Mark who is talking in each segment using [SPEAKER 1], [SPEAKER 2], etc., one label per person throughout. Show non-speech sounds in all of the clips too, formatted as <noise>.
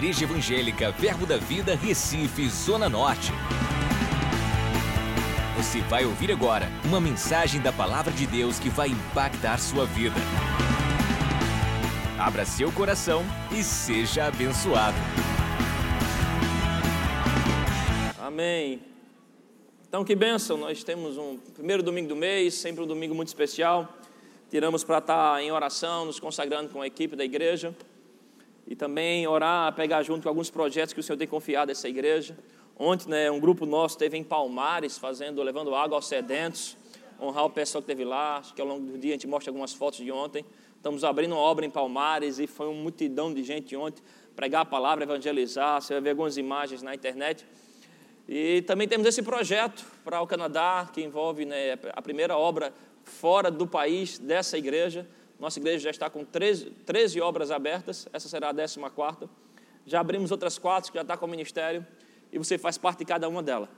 [SPEAKER 1] Igreja Evangélica Verbo da Vida, Recife, Zona Norte. Você vai ouvir agora uma mensagem da Palavra de Deus que vai impactar sua vida. Abra seu coração e seja abençoado.
[SPEAKER 2] Amém. Então, que bênção! Nós temos um primeiro domingo do mês, sempre um domingo muito especial. Tiramos para estar em oração, nos consagrando com a equipe da igreja e também orar, pegar junto com alguns projetos que o Senhor tem confiado a essa igreja. Ontem, né, um grupo nosso esteve em Palmares, fazendo, levando água aos sedentos, honrar o pessoal que esteve lá. Acho que ao longo do dia a gente mostra algumas fotos de ontem. Estamos abrindo uma obra em Palmares e foi uma multidão de gente ontem pregar a palavra, evangelizar. Você vai ver algumas imagens na internet. E também temos esse projeto para o Canadá, que envolve né, a primeira obra fora do país dessa igreja. Nossa igreja já está com 13, 13 obras abertas, essa será a 14. Já abrimos outras quatro que já está com o ministério, e você faz parte de cada uma delas.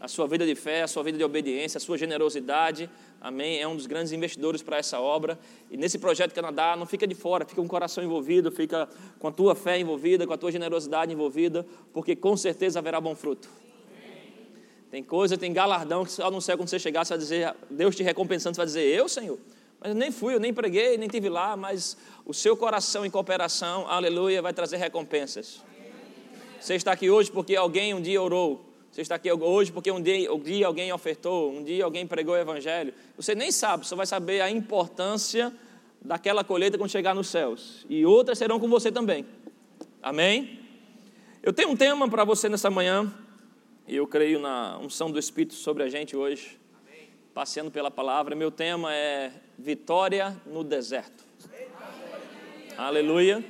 [SPEAKER 2] A sua vida de fé, a sua vida de obediência, a sua generosidade, amém, é um dos grandes investidores para essa obra. E nesse projeto Canadá, não fica de fora, fica com o coração envolvido, fica com a tua fé envolvida, com a tua generosidade envolvida, porque com certeza haverá bom fruto. Tem coisa, tem galardão que só no céu quando você chegar, você vai dizer, Deus te recompensando, você vai dizer, eu, Senhor? Eu nem fui, eu nem preguei, nem tive lá, mas o seu coração em cooperação, aleluia, vai trazer recompensas. Você está aqui hoje porque alguém um dia orou. Você está aqui hoje porque um dia, um dia alguém ofertou, um dia alguém pregou o evangelho. Você nem sabe, você vai saber a importância daquela colheita quando chegar nos céus. E outras serão com você também. Amém? Eu tenho um tema para você nessa manhã, e eu creio na unção do Espírito sobre a gente hoje passeando pela palavra. Meu tema é Vitória no Deserto. Aleluia.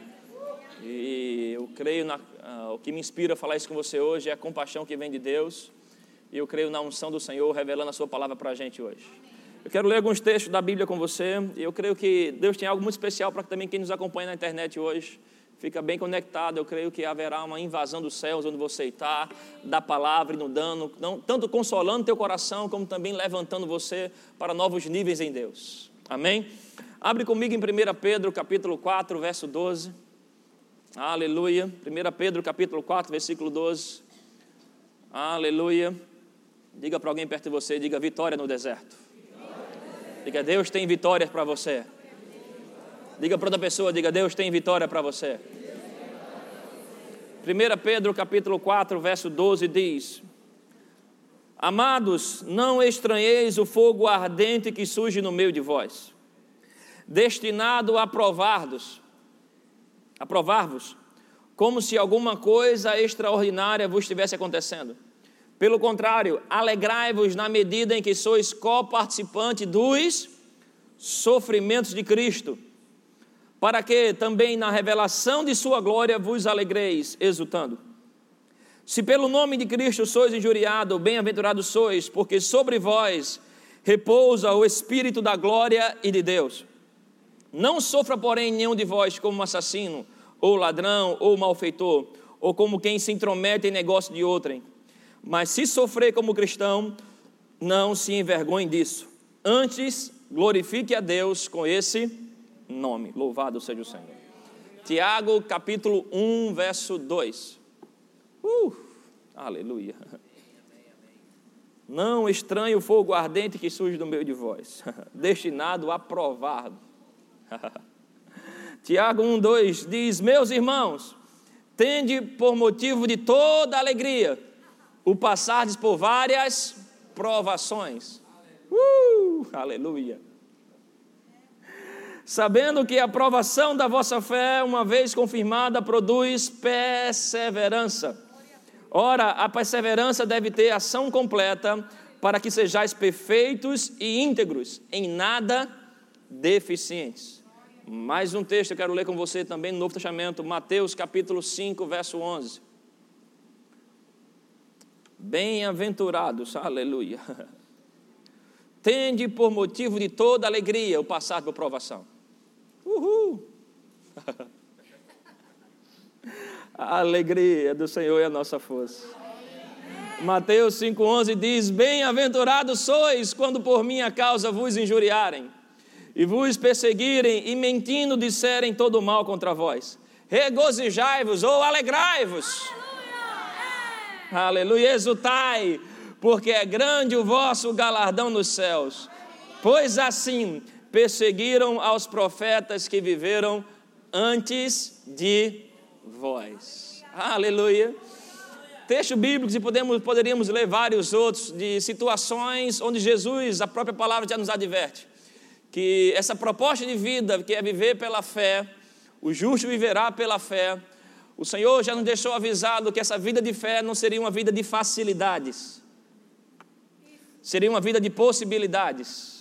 [SPEAKER 2] E eu creio na. Uh, o que me inspira a falar isso com você hoje é a compaixão que vem de Deus. E eu creio na unção do Senhor revelando a Sua palavra para a gente hoje. Eu quero ler alguns textos da Bíblia com você. E eu creio que Deus tem algo muito especial para também quem nos acompanha na internet hoje fica bem conectado. Eu creio que haverá uma invasão dos céus onde você está, da palavra inundando, não, tanto consolando teu coração, como também levantando você para novos níveis em Deus. Amém? Abre comigo em 1 Pedro, capítulo 4, verso 12. Aleluia. 1 Pedro, capítulo 4, versículo 12. Aleluia. Diga para alguém perto de você, diga vitória no deserto. Diga, Deus tem vitórias para você. Diga para outra pessoa, diga, Deus tem vitória para você. 1 Pedro capítulo 4, verso 12 diz: Amados, não estranheis o fogo ardente que surge no meio de vós, destinado a provar-vos, a provar-vos, como se alguma coisa extraordinária vos estivesse acontecendo. Pelo contrário, alegrai-vos na medida em que sois coparticipante dos sofrimentos de Cristo para que também na revelação de Sua glória vos alegreis, exultando. Se pelo nome de Cristo sois injuriado, bem-aventurados sois, porque sobre vós repousa o Espírito da glória e de Deus. Não sofra, porém, nenhum de vós como assassino, ou ladrão, ou malfeitor, ou como quem se intromete em negócio de outrem. Mas se sofrer como cristão, não se envergonhe disso. Antes, glorifique a Deus com esse nome. Louvado seja o Senhor. Tiago, capítulo 1, verso 2. Uh, aleluia. Não estranhe o fogo ardente que surge do meio de vós, <laughs> destinado a provar. <laughs> Tiago 1, 2 diz: Meus irmãos, tende por motivo de toda alegria o passardes por várias provações. Uh, aleluia sabendo que a aprovação da vossa fé, uma vez confirmada, produz perseverança. Ora, a perseverança deve ter ação completa, para que sejais perfeitos e íntegros, em nada deficientes. Mais um texto eu quero ler com você também no Novo Testamento, Mateus capítulo 5, verso 11. Bem-aventurados, aleluia. <laughs> Tende por motivo de toda alegria o passar por provação Uhul! A alegria do Senhor é a nossa força. Mateus 5,11 diz: Bem-aventurados sois quando por minha causa vos injuriarem, e vos perseguirem, e mentindo disserem todo mal contra vós. regozijai-vos ou alegrai-vos. Aleluia, exultai, porque é grande o vosso galardão nos céus. Pois assim perseguiram aos profetas que viveram antes de vós. Aleluia. Texto bíblico e podemos, poderíamos ler vários outros de situações onde Jesus, a própria palavra já nos adverte que essa proposta de vida, que é viver pela fé, o justo viverá pela fé. O Senhor já nos deixou avisado que essa vida de fé não seria uma vida de facilidades, seria uma vida de possibilidades.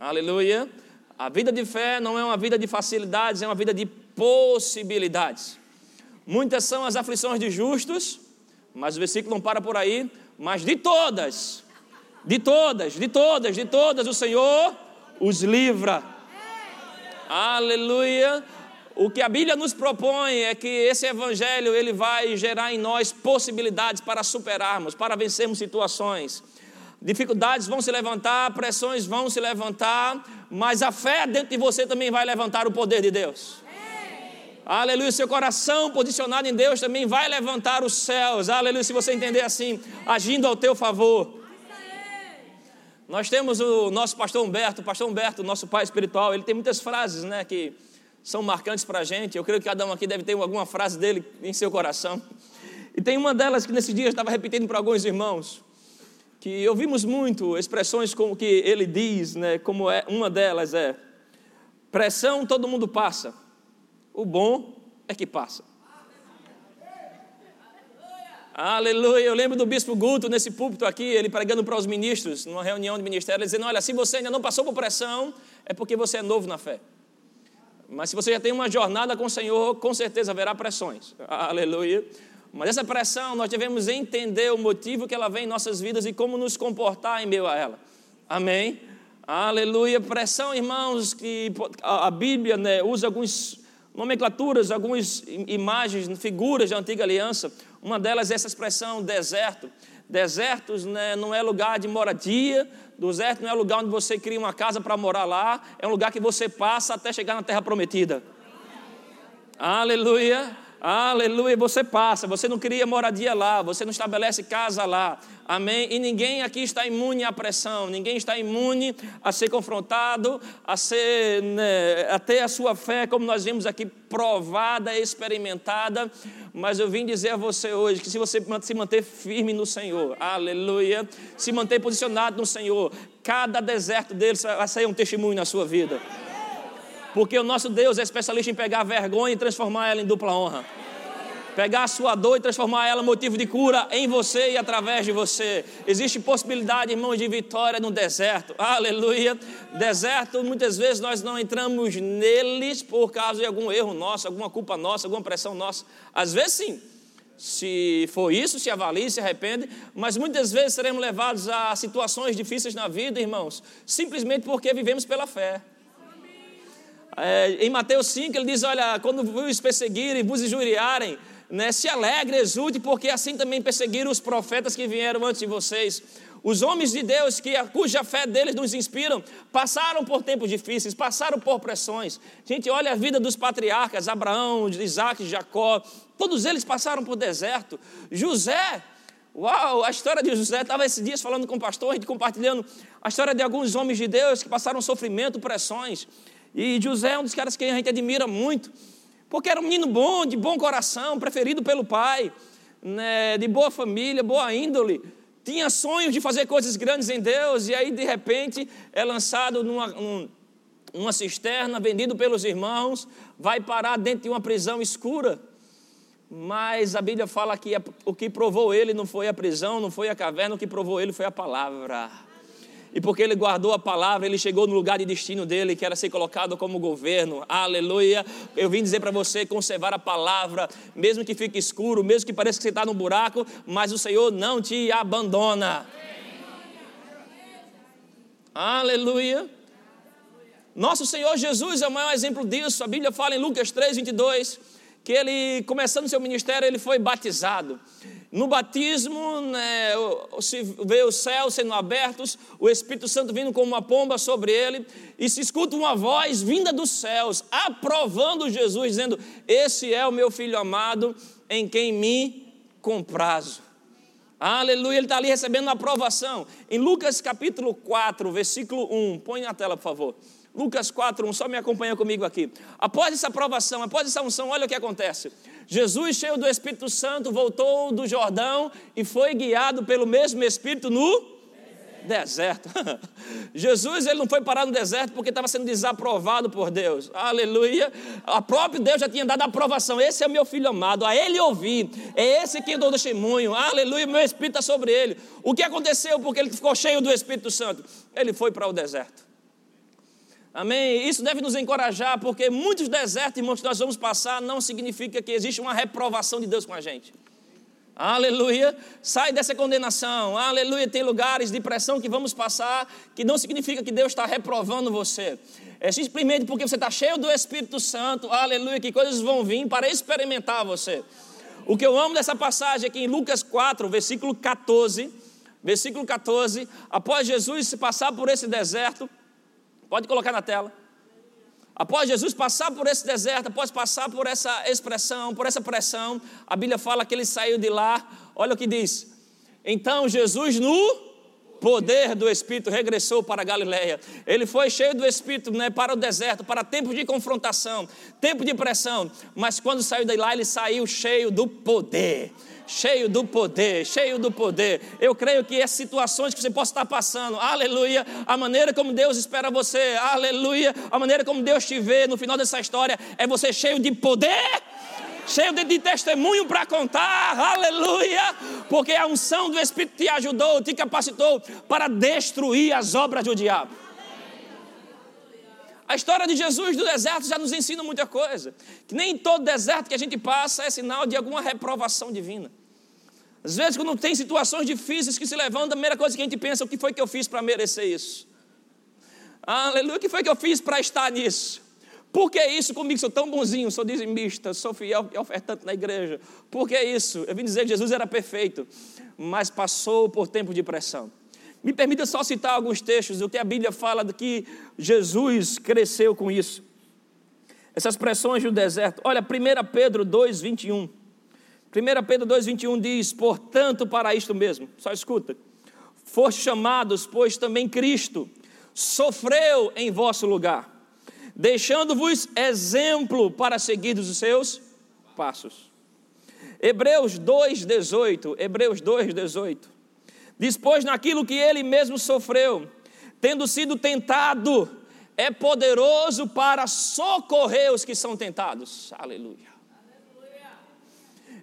[SPEAKER 2] Aleluia. A vida de fé não é uma vida de facilidades, é uma vida de possibilidades. Muitas são as aflições de justos, mas o versículo não para por aí. Mas de todas, de todas, de todas, de todas, o Senhor os livra. Aleluia. O que a Bíblia nos propõe é que esse evangelho ele vai gerar em nós possibilidades para superarmos, para vencermos situações. Dificuldades vão se levantar, pressões vão se levantar, mas a fé dentro de você também vai levantar o poder de Deus. Aleluia, seu coração posicionado em Deus também vai levantar os céus. Aleluia, se você entender assim, agindo ao teu favor. Nós temos o nosso pastor Humberto, pastor Humberto, nosso pai espiritual, ele tem muitas frases, né, que são marcantes para a gente. Eu creio que cada um aqui deve ter alguma frase dele em seu coração. E tem uma delas que nesse dia eu estava repetindo para alguns irmãos, que ouvimos muito expressões como que ele diz, né, como é uma delas é: pressão todo mundo passa, o bom é que passa. Aleluia. Eu lembro do bispo Guto nesse púlpito aqui, ele pregando para os ministros, numa reunião de ministério, dizendo: Olha, se você ainda não passou por pressão, é porque você é novo na fé. Mas se você já tem uma jornada com o Senhor, com certeza haverá pressões. Aleluia. Mas essa pressão, nós devemos entender o motivo que ela vem em nossas vidas e como nos comportar em meio a ela. Amém? Aleluia. Pressão, irmãos, que a Bíblia né, usa algumas nomenclaturas, algumas imagens, figuras da antiga aliança uma delas é essa expressão deserto. Desertos né, não é lugar de moradia, deserto não é lugar onde você cria uma casa para morar lá, é um lugar que você passa até chegar na terra prometida. Aleluia. Aleluia, você passa, você não cria moradia lá, você não estabelece casa lá, amém? E ninguém aqui está imune à pressão, ninguém está imune a ser confrontado, a, ser, né, a ter a sua fé, como nós vimos aqui, provada, experimentada. Mas eu vim dizer a você hoje que se você se manter firme no Senhor, aleluia, se manter posicionado no Senhor, cada deserto dele vai sair um testemunho na sua vida. Porque o nosso Deus é especialista em pegar vergonha e transformar ela em dupla honra. Pegar a sua dor e transformar ela em motivo de cura em você e através de você. Existe possibilidade, irmãos, de vitória no deserto. Aleluia. Deserto, muitas vezes nós não entramos neles por causa de algum erro nosso, alguma culpa nossa, alguma pressão nossa. Às vezes sim. Se for isso, se avalie, se arrepende, mas muitas vezes seremos levados a situações difíceis na vida, irmãos, simplesmente porque vivemos pela fé. É, em Mateus 5 ele diz: Olha, quando vos perseguirem, vos injuriarem, né, se alegre, exulte, porque assim também perseguiram os profetas que vieram antes de vocês. Os homens de Deus, que, cuja fé deles nos inspiram, passaram por tempos difíceis, passaram por pressões. Gente, olha a vida dos patriarcas, Abraão, Isaac, Jacó, todos eles passaram por deserto. José, uau, a história de José, estava esses dias falando com o pastor, compartilhando a história de alguns homens de Deus que passaram sofrimento, pressões. E José é um dos caras que a gente admira muito, porque era um menino bom, de bom coração, preferido pelo pai, né, de boa família, boa índole. Tinha sonhos de fazer coisas grandes em Deus, e aí de repente é lançado numa, num, numa cisterna, vendido pelos irmãos, vai parar dentro de uma prisão escura. Mas a Bíblia fala que o que provou ele não foi a prisão, não foi a caverna, o que provou ele foi a palavra. E porque ele guardou a palavra, ele chegou no lugar de destino dele, que era ser colocado como governo. Aleluia. Eu vim dizer para você conservar a palavra, mesmo que fique escuro, mesmo que pareça que você está no buraco, mas o Senhor não te abandona. Aleluia. Nosso Senhor Jesus é o maior exemplo disso. A Bíblia fala em Lucas 3, 22, que ele, começando seu ministério, ele foi batizado. No batismo, né, se vê os céus sendo abertos, o Espírito Santo vindo como uma pomba sobre ele, e se escuta uma voz vinda dos céus, aprovando Jesus, dizendo: Esse é o meu filho amado, em quem me comprazo. Aleluia, ele está ali recebendo uma aprovação. Em Lucas capítulo 4, versículo 1, põe na tela, por favor. Lucas 4, 1, só me acompanha comigo aqui. Após essa aprovação, após essa unção, olha o que acontece. Jesus, cheio do Espírito Santo, voltou do Jordão e foi guiado pelo mesmo Espírito no deserto. <laughs> Jesus ele não foi parar no deserto porque estava sendo desaprovado por Deus. Aleluia. A próprio Deus já tinha dado a aprovação. Esse é o meu filho amado. A ele ouvi. É esse que dou testemunho. Aleluia. Meu Espírito está sobre ele. O que aconteceu porque ele ficou cheio do Espírito Santo? Ele foi para o deserto. Amém? Isso deve nos encorajar, porque muitos desertos, irmãos, que nós vamos passar, não significa que existe uma reprovação de Deus com a gente. Aleluia. Sai dessa condenação. Aleluia. Tem lugares de pressão que vamos passar que não significa que Deus está reprovando você. É simplesmente porque você está cheio do Espírito Santo. Aleluia. Que coisas vão vir para experimentar você. O que eu amo dessa passagem aqui em Lucas 4, versículo 14. Versículo 14. Após Jesus se passar por esse deserto. Pode colocar na tela. Após Jesus passar por esse deserto, após passar por essa expressão, por essa pressão, a Bíblia fala que ele saiu de lá. Olha o que diz. Então Jesus no poder do Espírito regressou para a Galileia. Ele foi cheio do Espírito né, para o deserto, para tempo de confrontação, tempo de pressão. Mas quando saiu de lá, ele saiu cheio do poder cheio do poder, cheio do poder. Eu creio que as situações que você possa estar passando, aleluia, a maneira como Deus espera você, aleluia, a maneira como Deus te vê no final dessa história é você cheio de poder cheio de, testemunho para contar, aleluia, porque a unção do Espírito te ajudou, te capacitou para destruir as obras do diabo. A história de Jesus do deserto já nos ensina muita coisa. Que nem todo deserto que a gente passa é sinal de alguma reprovação divina. Às vezes, quando tem situações difíceis que se levantam, a primeira coisa que a gente pensa, o que foi que eu fiz para merecer isso? Aleluia, o que foi que eu fiz para estar nisso? Por que isso comigo? Sou tão bonzinho, sou dizimista, sou fiel e ofertante na igreja. Por que isso? Eu vim dizer que Jesus era perfeito, mas passou por tempo de pressão. Me permita só citar alguns textos do que a Bíblia fala de que Jesus cresceu com isso. Essas pressões do deserto. Olha, 1 Pedro 2, 21. 1 Pedro 2,21 diz: Portanto, para isto mesmo, só escuta, foste chamados, pois também Cristo sofreu em vosso lugar, deixando-vos exemplo para seguir os seus passos. Hebreus 2,18, Hebreus 2,18, diz: Pois naquilo que ele mesmo sofreu, tendo sido tentado, é poderoso para socorrer os que são tentados. Aleluia.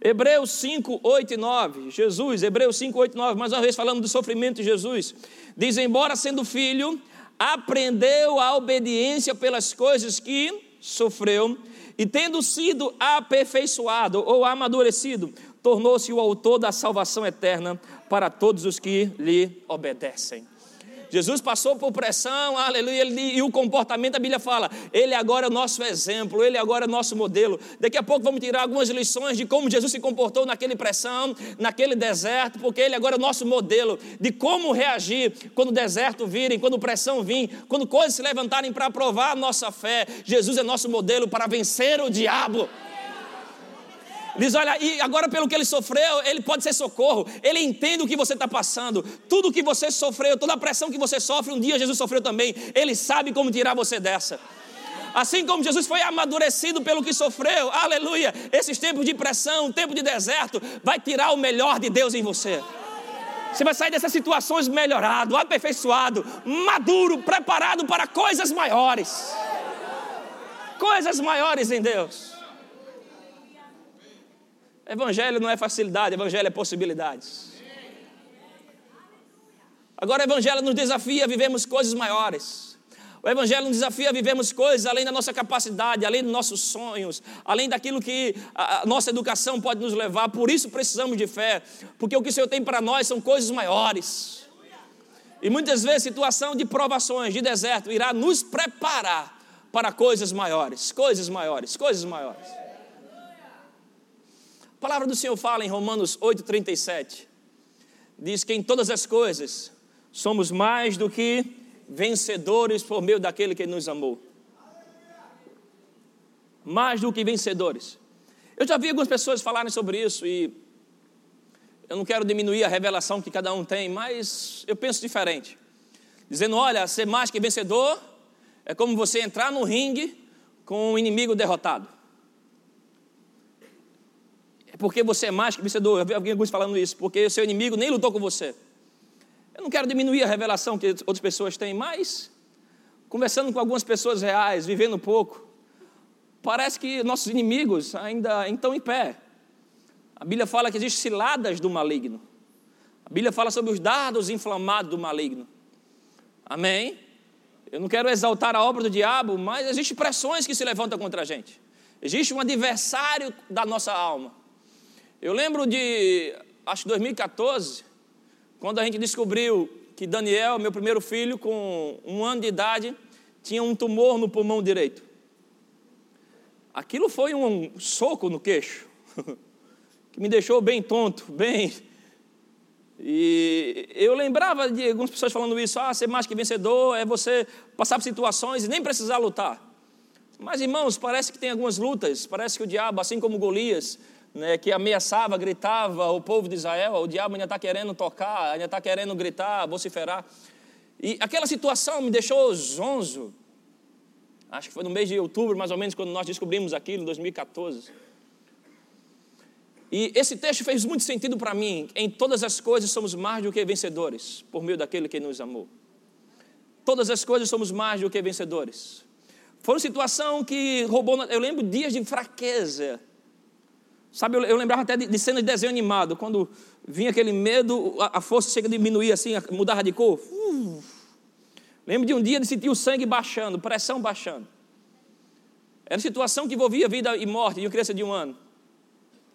[SPEAKER 2] Hebreus 5, 8 e 9, Jesus, Hebreus 5, 8 e 9, mais uma vez falando do sofrimento de Jesus, diz: Embora sendo filho, aprendeu a obediência pelas coisas que sofreu, e tendo sido aperfeiçoado ou amadurecido, tornou-se o autor da salvação eterna para todos os que lhe obedecem. Jesus passou por pressão, aleluia, ele, e o comportamento, a Bíblia fala, ele agora é o nosso exemplo, ele agora é o nosso modelo. Daqui a pouco vamos tirar algumas lições de como Jesus se comportou naquele pressão, naquele deserto, porque ele agora é o nosso modelo de como reagir quando o deserto virem, quando pressão vir, quando coisas se levantarem para provar a nossa fé. Jesus é nosso modelo para vencer o diabo. Diz: olha, e agora pelo que ele sofreu, ele pode ser socorro. Ele entende o que você está passando. Tudo que você sofreu, toda a pressão que você sofre, um dia Jesus sofreu também. Ele sabe como tirar você dessa. Assim como Jesus foi amadurecido pelo que sofreu, aleluia. Esses tempos de pressão, tempo de deserto, vai tirar o melhor de Deus em você. Você vai sair dessas situações melhorado, aperfeiçoado, maduro, preparado para coisas maiores. Coisas maiores em Deus. Evangelho não é facilidade, evangelho é possibilidades. Agora o evangelho nos desafia a vivermos coisas maiores. O evangelho nos desafia a vivermos coisas além da nossa capacidade, além dos nossos sonhos, além daquilo que a nossa educação pode nos levar. Por isso precisamos de fé, porque o que o Senhor tem para nós são coisas maiores. E muitas vezes situação de provações, de deserto, irá nos preparar para coisas maiores, coisas maiores, coisas maiores. A palavra do Senhor fala em Romanos 8,37. Diz que em todas as coisas somos mais do que vencedores por meio daquele que nos amou. Mais do que vencedores. Eu já vi algumas pessoas falarem sobre isso e eu não quero diminuir a revelação que cada um tem, mas eu penso diferente. Dizendo, olha, ser mais que vencedor é como você entrar no ringue com um inimigo derrotado. É porque você é mais que vencedor. Eu vi alguns falando isso, porque o seu inimigo nem lutou com você. Eu não quero diminuir a revelação que outras pessoas têm, mas conversando com algumas pessoas reais, vivendo pouco, parece que nossos inimigos ainda estão em pé. A Bíblia fala que existem ciladas do maligno. A Bíblia fala sobre os dardos inflamados do maligno. Amém? Eu não quero exaltar a obra do diabo, mas existem pressões que se levantam contra a gente. Existe um adversário da nossa alma. Eu lembro de, acho que 2014, quando a gente descobriu que Daniel, meu primeiro filho, com um ano de idade, tinha um tumor no pulmão direito. Aquilo foi um soco no queixo, <laughs> que me deixou bem tonto, bem e eu lembrava de algumas pessoas falando isso: ah, ser mais que vencedor é você passar por situações e nem precisar lutar. Mas, irmãos, parece que tem algumas lutas, parece que o diabo, assim como Golias, né, que ameaçava, gritava o povo de Israel, o diabo ainda está querendo tocar, ainda está querendo gritar, vociferar. E aquela situação me deixou zonzo. Acho que foi no mês de outubro, mais ou menos, quando nós descobrimos aquilo, em 2014. E esse texto fez muito sentido para mim. Em todas as coisas somos mais do que vencedores, por meio daquele que nos amou. Todas as coisas somos mais do que vencedores. Foi uma situação que roubou. Eu lembro dias de fraqueza. Sabe, eu, lembrava até de, de cena de desenho animado, quando vinha aquele medo, a, a força chega a diminuir assim, a mudar de cor. Lembro de um dia de sentir o sangue baixando, pressão baixando. Era situação que envolvia vida e morte de uma criança de um ano.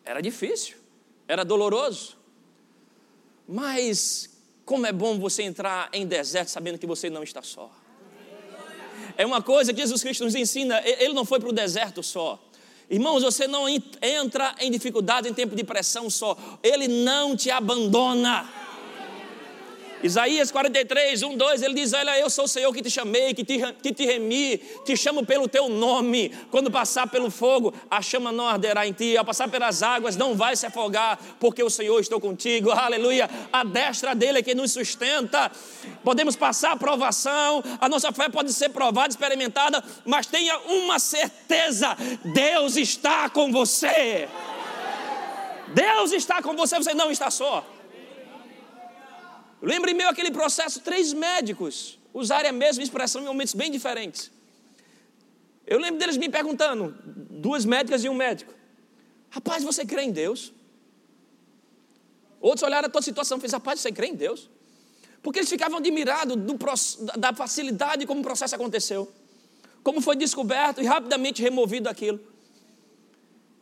[SPEAKER 2] Era difícil, era doloroso. Mas como é bom você entrar em deserto sabendo que você não está só. É uma coisa que Jesus Cristo nos ensina, ele não foi para o deserto só. Irmãos, você não entra em dificuldade em tempo de pressão só. Ele não te abandona. Isaías 43, 1, 2, ele diz: Olha, eu sou o Senhor que te chamei, que te, que te remi, te chamo pelo teu nome. Quando passar pelo fogo, a chama não arderá em ti, ao passar pelas águas, não vai se afogar, porque o Senhor estou contigo. Aleluia. A destra dele é que nos sustenta. Podemos passar a provação, a nossa fé pode ser provada, experimentada, mas tenha uma certeza: Deus está com você. Deus está com você, você não está só. Lembre me aquele processo, três médicos usarem a mesma expressão em momentos bem diferentes. Eu lembro deles me perguntando, duas médicas e um médico. Rapaz, você crê em Deus? Outros olharam a toda a situação e fez, rapaz, você crê em Deus? Porque eles ficavam admirados do, da facilidade como o processo aconteceu. Como foi descoberto e rapidamente removido aquilo.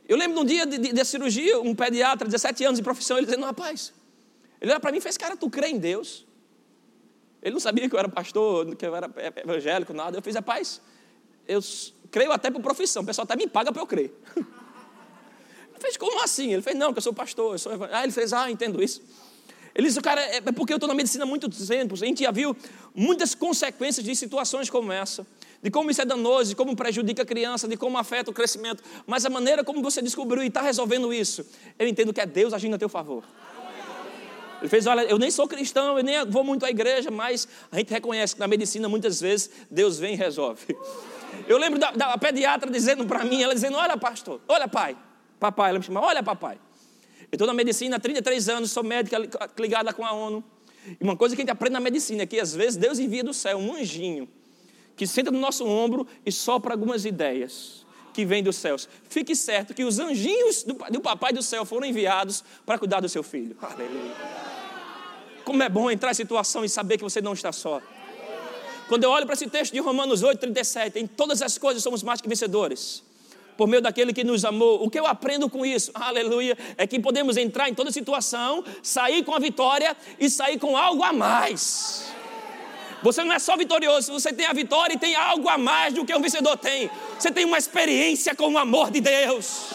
[SPEAKER 2] Eu lembro de um dia de cirurgia, um pediatra, 17 anos de profissão, ele dizendo, rapaz, ele olha para mim e fez, cara, tu crê em Deus? Ele não sabia que eu era pastor, que eu era evangélico, nada. Eu fiz, rapaz, eu creio até por profissão, o pessoal até me paga para eu crer. <laughs> Ele fez, como assim? Ele fez, não, que eu sou pastor, eu sou evangélico. Ah, ele fez, ah, entendo isso. Ele disse, cara, é, é porque eu estou na medicina há muito tempo, a gente já viu muitas consequências de situações como essa, de como isso é danoso, de como prejudica a criança, de como afeta o crescimento, mas a maneira como você descobriu e está resolvendo isso, eu entendo que é Deus agindo a teu favor. Ele fez, olha, eu nem sou cristão, eu nem vou muito à igreja, mas a gente reconhece que na medicina muitas vezes Deus vem e resolve. Eu lembro da, da pediatra dizendo para mim, ela dizendo, olha pastor, olha pai, papai, ela me chama, olha papai. Eu estou na medicina há 33 anos, sou médica ligada com a ONU. E uma coisa que a gente aprende na medicina é que às vezes Deus envia do céu um anjinho que senta no nosso ombro e sopra algumas ideias que vêm dos céus. Fique certo que os anjinhos do, do papai do céu foram enviados para cuidar do seu filho. Aleluia. Como é bom entrar em situação e saber que você não está só. Quando eu olho para esse texto de Romanos 8, 37, em todas as coisas somos mais que vencedores. Por meio daquele que nos amou. O que eu aprendo com isso, <laughs> aleluia, é que podemos entrar em toda situação, sair com a vitória e sair com algo a mais. Você não é só vitorioso, você tem a vitória e tem algo a mais do que um vencedor tem. Você tem uma experiência com o amor de Deus.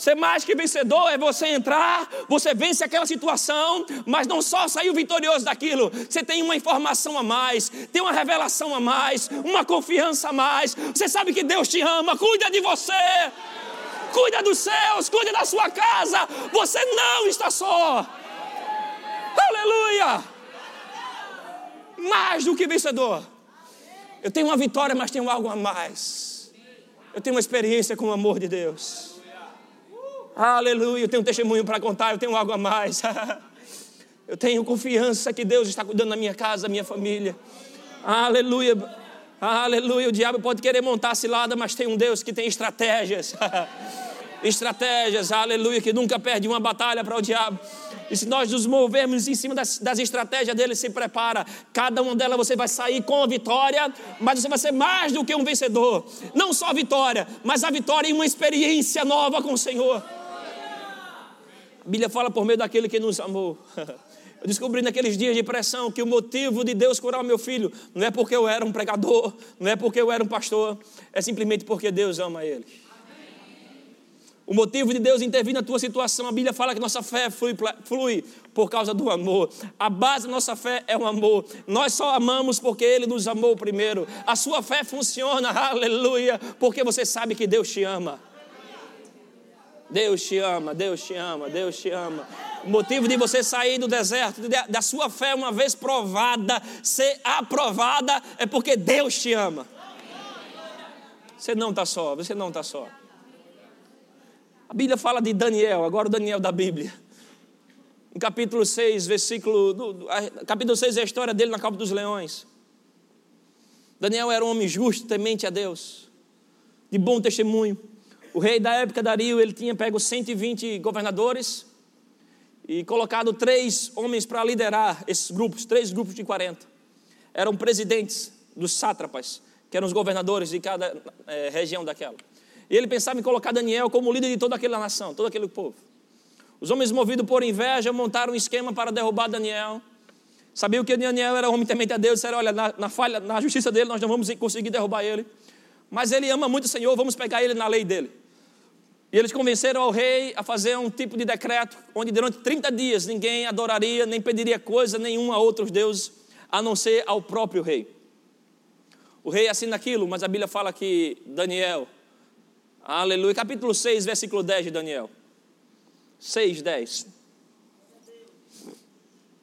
[SPEAKER 2] Ser mais que vencedor é você entrar, você vence aquela situação, mas não só saiu vitorioso daquilo, você tem uma informação a mais, tem uma revelação a mais, uma confiança a mais. Você sabe que Deus te ama, cuida de você, cuida dos seus, cuida da sua casa. Você não está só. Aleluia! Mais do que vencedor. Eu tenho uma vitória, mas tenho algo a mais. Eu tenho uma experiência com o amor de Deus. Aleluia, eu tenho um testemunho para contar, eu tenho algo a mais. <laughs> eu tenho confiança que Deus está cuidando da minha casa, da minha família. Aleluia. Aleluia. O diabo pode querer montar cilada, mas tem um Deus que tem estratégias. <laughs> estratégias, aleluia, que nunca perde uma batalha para o diabo. E se nós nos movermos em cima das, das, estratégias dele, se prepara. Cada uma delas você vai sair com a vitória, mas você vai ser mais do que um vencedor. Não só a vitória, mas a vitória em uma experiência nova com o Senhor. A Bíblia fala por meio daquele que nos amou. <laughs> Eu descobri naqueles dias de pressão que o motivo de Deus curar o meu filho não é porque eu era um pregador, não é porque eu era um pastor, é simplesmente porque Deus ama ele. O motivo de Deus intervir na tua situação, a Bíblia fala que nossa fé flui, flui, por causa do amor. A base da nossa fé é o amor. Nós só amamos porque Ele nos amou primeiro. A sua fé funciona, <laughs> aleluia, porque você sabe que Deus te ama. Deus te ama, Deus te ama, Deus te ama. O motivo de você sair do deserto, da sua fé uma vez provada, ser aprovada, é porque Deus te ama. Você não está só, você não está só. A Bíblia fala de Daniel, agora o Daniel da Bíblia. No capítulo 6, versículo. Do, capítulo 6 é a história dele na Copa dos Leões. Daniel era um homem justo, temente a Deus, de bom testemunho. O rei da época, Dario, ele tinha pego 120 governadores e colocado três homens para liderar esses grupos, três grupos de 40. Eram presidentes dos sátrapas, que eram os governadores de cada é, região daquela. E ele pensava em colocar Daniel como líder de toda aquela nação, todo aquele povo. Os homens movidos por inveja montaram um esquema para derrubar Daniel. Sabiam que Daniel era homem temente a Deus, disseram, olha, na, na falha, na justiça dele nós não vamos conseguir derrubar ele. Mas ele ama muito o Senhor, vamos pegar ele na lei dele. E eles convenceram ao rei a fazer um tipo de decreto onde durante 30 dias ninguém adoraria nem pediria coisa nenhuma a outros deuses, a não ser ao próprio rei. O rei assina aquilo, mas a Bíblia fala que Daniel, aleluia, capítulo 6, versículo 10 de Daniel. 6, 10.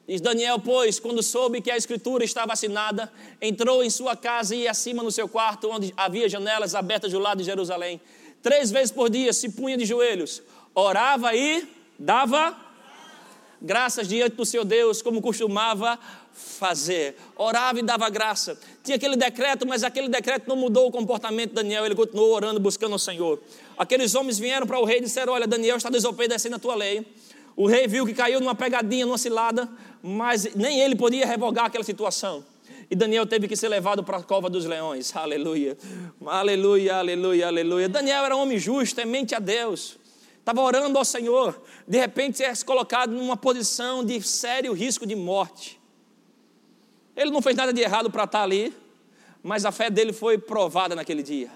[SPEAKER 2] Diz Daniel, pois, quando soube que a escritura estava assinada, entrou em sua casa e acima no seu quarto, onde havia janelas abertas do lado de Jerusalém Três vezes por dia se punha de joelhos, orava e dava graças diante do seu Deus, como costumava fazer. Orava e dava graça. Tinha aquele decreto, mas aquele decreto não mudou o comportamento de Daniel, ele continuou orando, buscando o Senhor. Aqueles homens vieram para o rei e disseram: Olha, Daniel está desobedecendo a tua lei. O rei viu que caiu numa pegadinha, numa cilada, mas nem ele podia revogar aquela situação. E Daniel teve que ser levado para a cova dos leões. Aleluia. Aleluia, aleluia, aleluia. Daniel era um homem justo, temente a Deus. Estava orando ao Senhor. De repente, é colocado numa posição de sério risco de morte. Ele não fez nada de errado para estar ali, mas a fé dele foi provada naquele dia.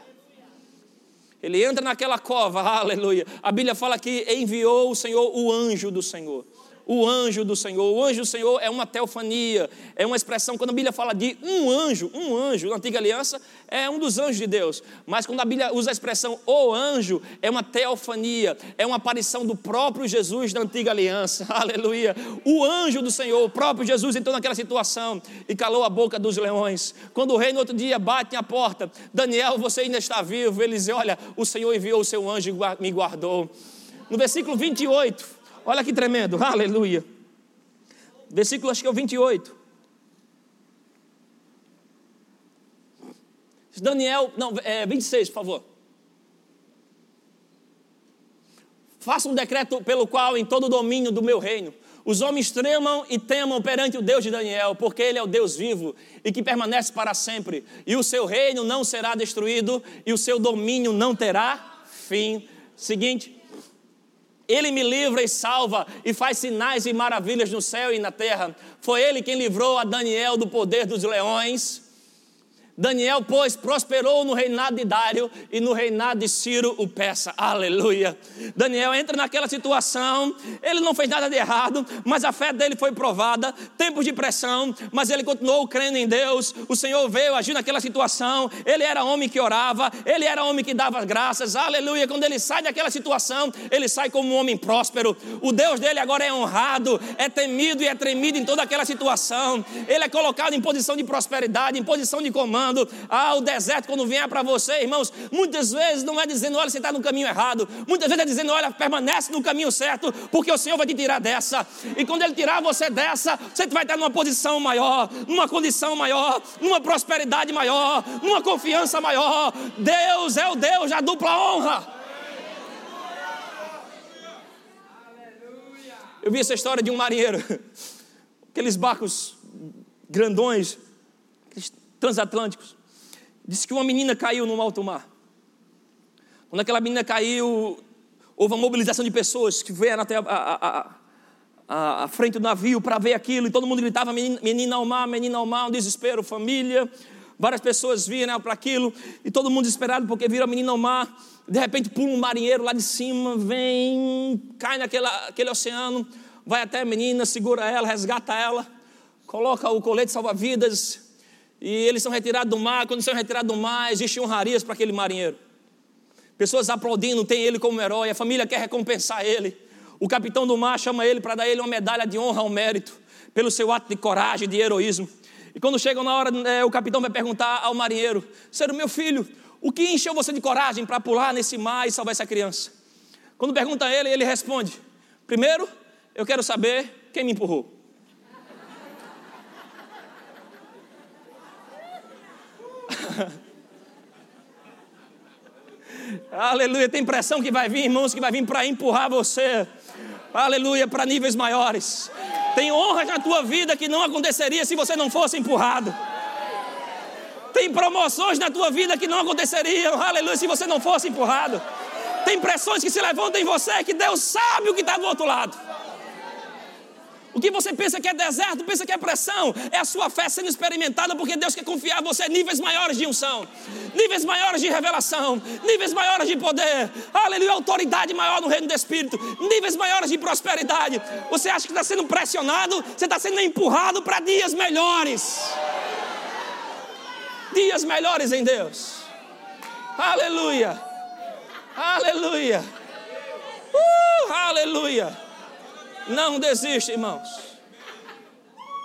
[SPEAKER 2] Ele entra naquela cova, <laughs> aleluia. A Bíblia fala que enviou o Senhor o anjo do Senhor o anjo do Senhor. O anjo do Senhor é uma teofania, é uma expressão, quando a Bíblia fala de um anjo, um anjo, na antiga aliança, é um dos anjos de Deus. Mas quando a Bíblia usa a expressão o anjo, é uma teofania, é uma aparição do próprio Jesus da antiga aliança. <laughs> Aleluia. O anjo do Senhor, o próprio Jesus entrou naquela situação e calou a boca dos leões. Quando o rei no outro dia bate na porta, Daniel, você ainda está vivo. Ele diz: Olha, o Senhor enviou o seu anjo e me guardou. No versículo 28, Olha que tremendo, aleluia. Versículo acho que é o 28. Daniel, não, é 26, por favor. Faça um decreto pelo qual, em todo o domínio do meu reino, os homens tremam e temam perante o Deus de Daniel, porque ele é o Deus vivo e que permanece para sempre, e o seu reino não será destruído, e o seu domínio não terá fim. Seguinte, ele me livra e salva e faz sinais e maravilhas no céu e na terra. Foi ele quem livrou a Daniel do poder dos leões. Daniel, pois, prosperou no reinado de Dário e no reinado de Ciro o Peça. Aleluia. Daniel entra naquela situação, ele não fez nada de errado, mas a fé dele foi provada, tempos de pressão, mas ele continuou crendo em Deus. O Senhor veio agir naquela situação. Ele era homem que orava, ele era homem que dava graças. Aleluia. Quando ele sai daquela situação, ele sai como um homem próspero. O Deus dele agora é honrado, é temido e é tremido em toda aquela situação. Ele é colocado em posição de prosperidade, em posição de comando ah, o deserto quando vier para você, irmãos, muitas vezes não é dizendo, olha, você está no caminho errado, muitas vezes é dizendo, olha, permanece no caminho certo, porque o Senhor vai te tirar dessa, e quando Ele tirar você dessa, você vai estar numa posição maior, numa condição maior, numa prosperidade maior, numa confiança maior. Deus é o Deus da dupla honra. Eu vi essa história de um marinheiro, <laughs> aqueles barcos grandões, transatlânticos. Disse que uma menina caiu no alto mar. Quando aquela menina caiu, houve uma mobilização de pessoas que vieram até a, a, a, a frente do navio para ver aquilo, e todo mundo gritava: menina, menina ao mar, menina ao mar, um desespero, família. Várias pessoas viram para aquilo, e todo mundo desesperado porque viram a menina ao mar. De repente pula um marinheiro lá de cima, vem, cai naquele oceano, vai até a menina, segura ela, resgata ela, coloca o colete salva-vidas, e eles são retirados do mar. Quando são retirados do mar, existem honrarias para aquele marinheiro. Pessoas aplaudindo, tem ele como herói. A família quer recompensar ele. O capitão do mar chama ele para dar ele uma medalha de honra ao mérito, pelo seu ato de coragem, de heroísmo. E quando chega na hora, é, o capitão vai perguntar ao marinheiro: Ser meu filho, o que encheu você de coragem para pular nesse mar e salvar essa criança? Quando pergunta a ele, ele responde: Primeiro, eu quero saber quem me empurrou. Aleluia. Tem pressão que vai vir, irmãos, que vai vir para empurrar você. Aleluia, para níveis maiores. Tem honra na tua vida que não aconteceria se você não fosse empurrado. Tem promoções na tua vida que não aconteceriam, aleluia, se você não fosse empurrado. Tem pressões que se levantam em você que Deus sabe o que está do outro lado. O que você pensa que é deserto, pensa que é pressão, é a sua fé sendo experimentada porque Deus quer confiar em você níveis maiores de unção, níveis maiores de revelação, níveis maiores de poder, aleluia, autoridade maior no reino do Espírito, níveis maiores de prosperidade. Você acha que está sendo pressionado, você está sendo empurrado para dias melhores. Dias melhores em Deus. Aleluia. Aleluia. Uh, aleluia. Não desista, irmãos.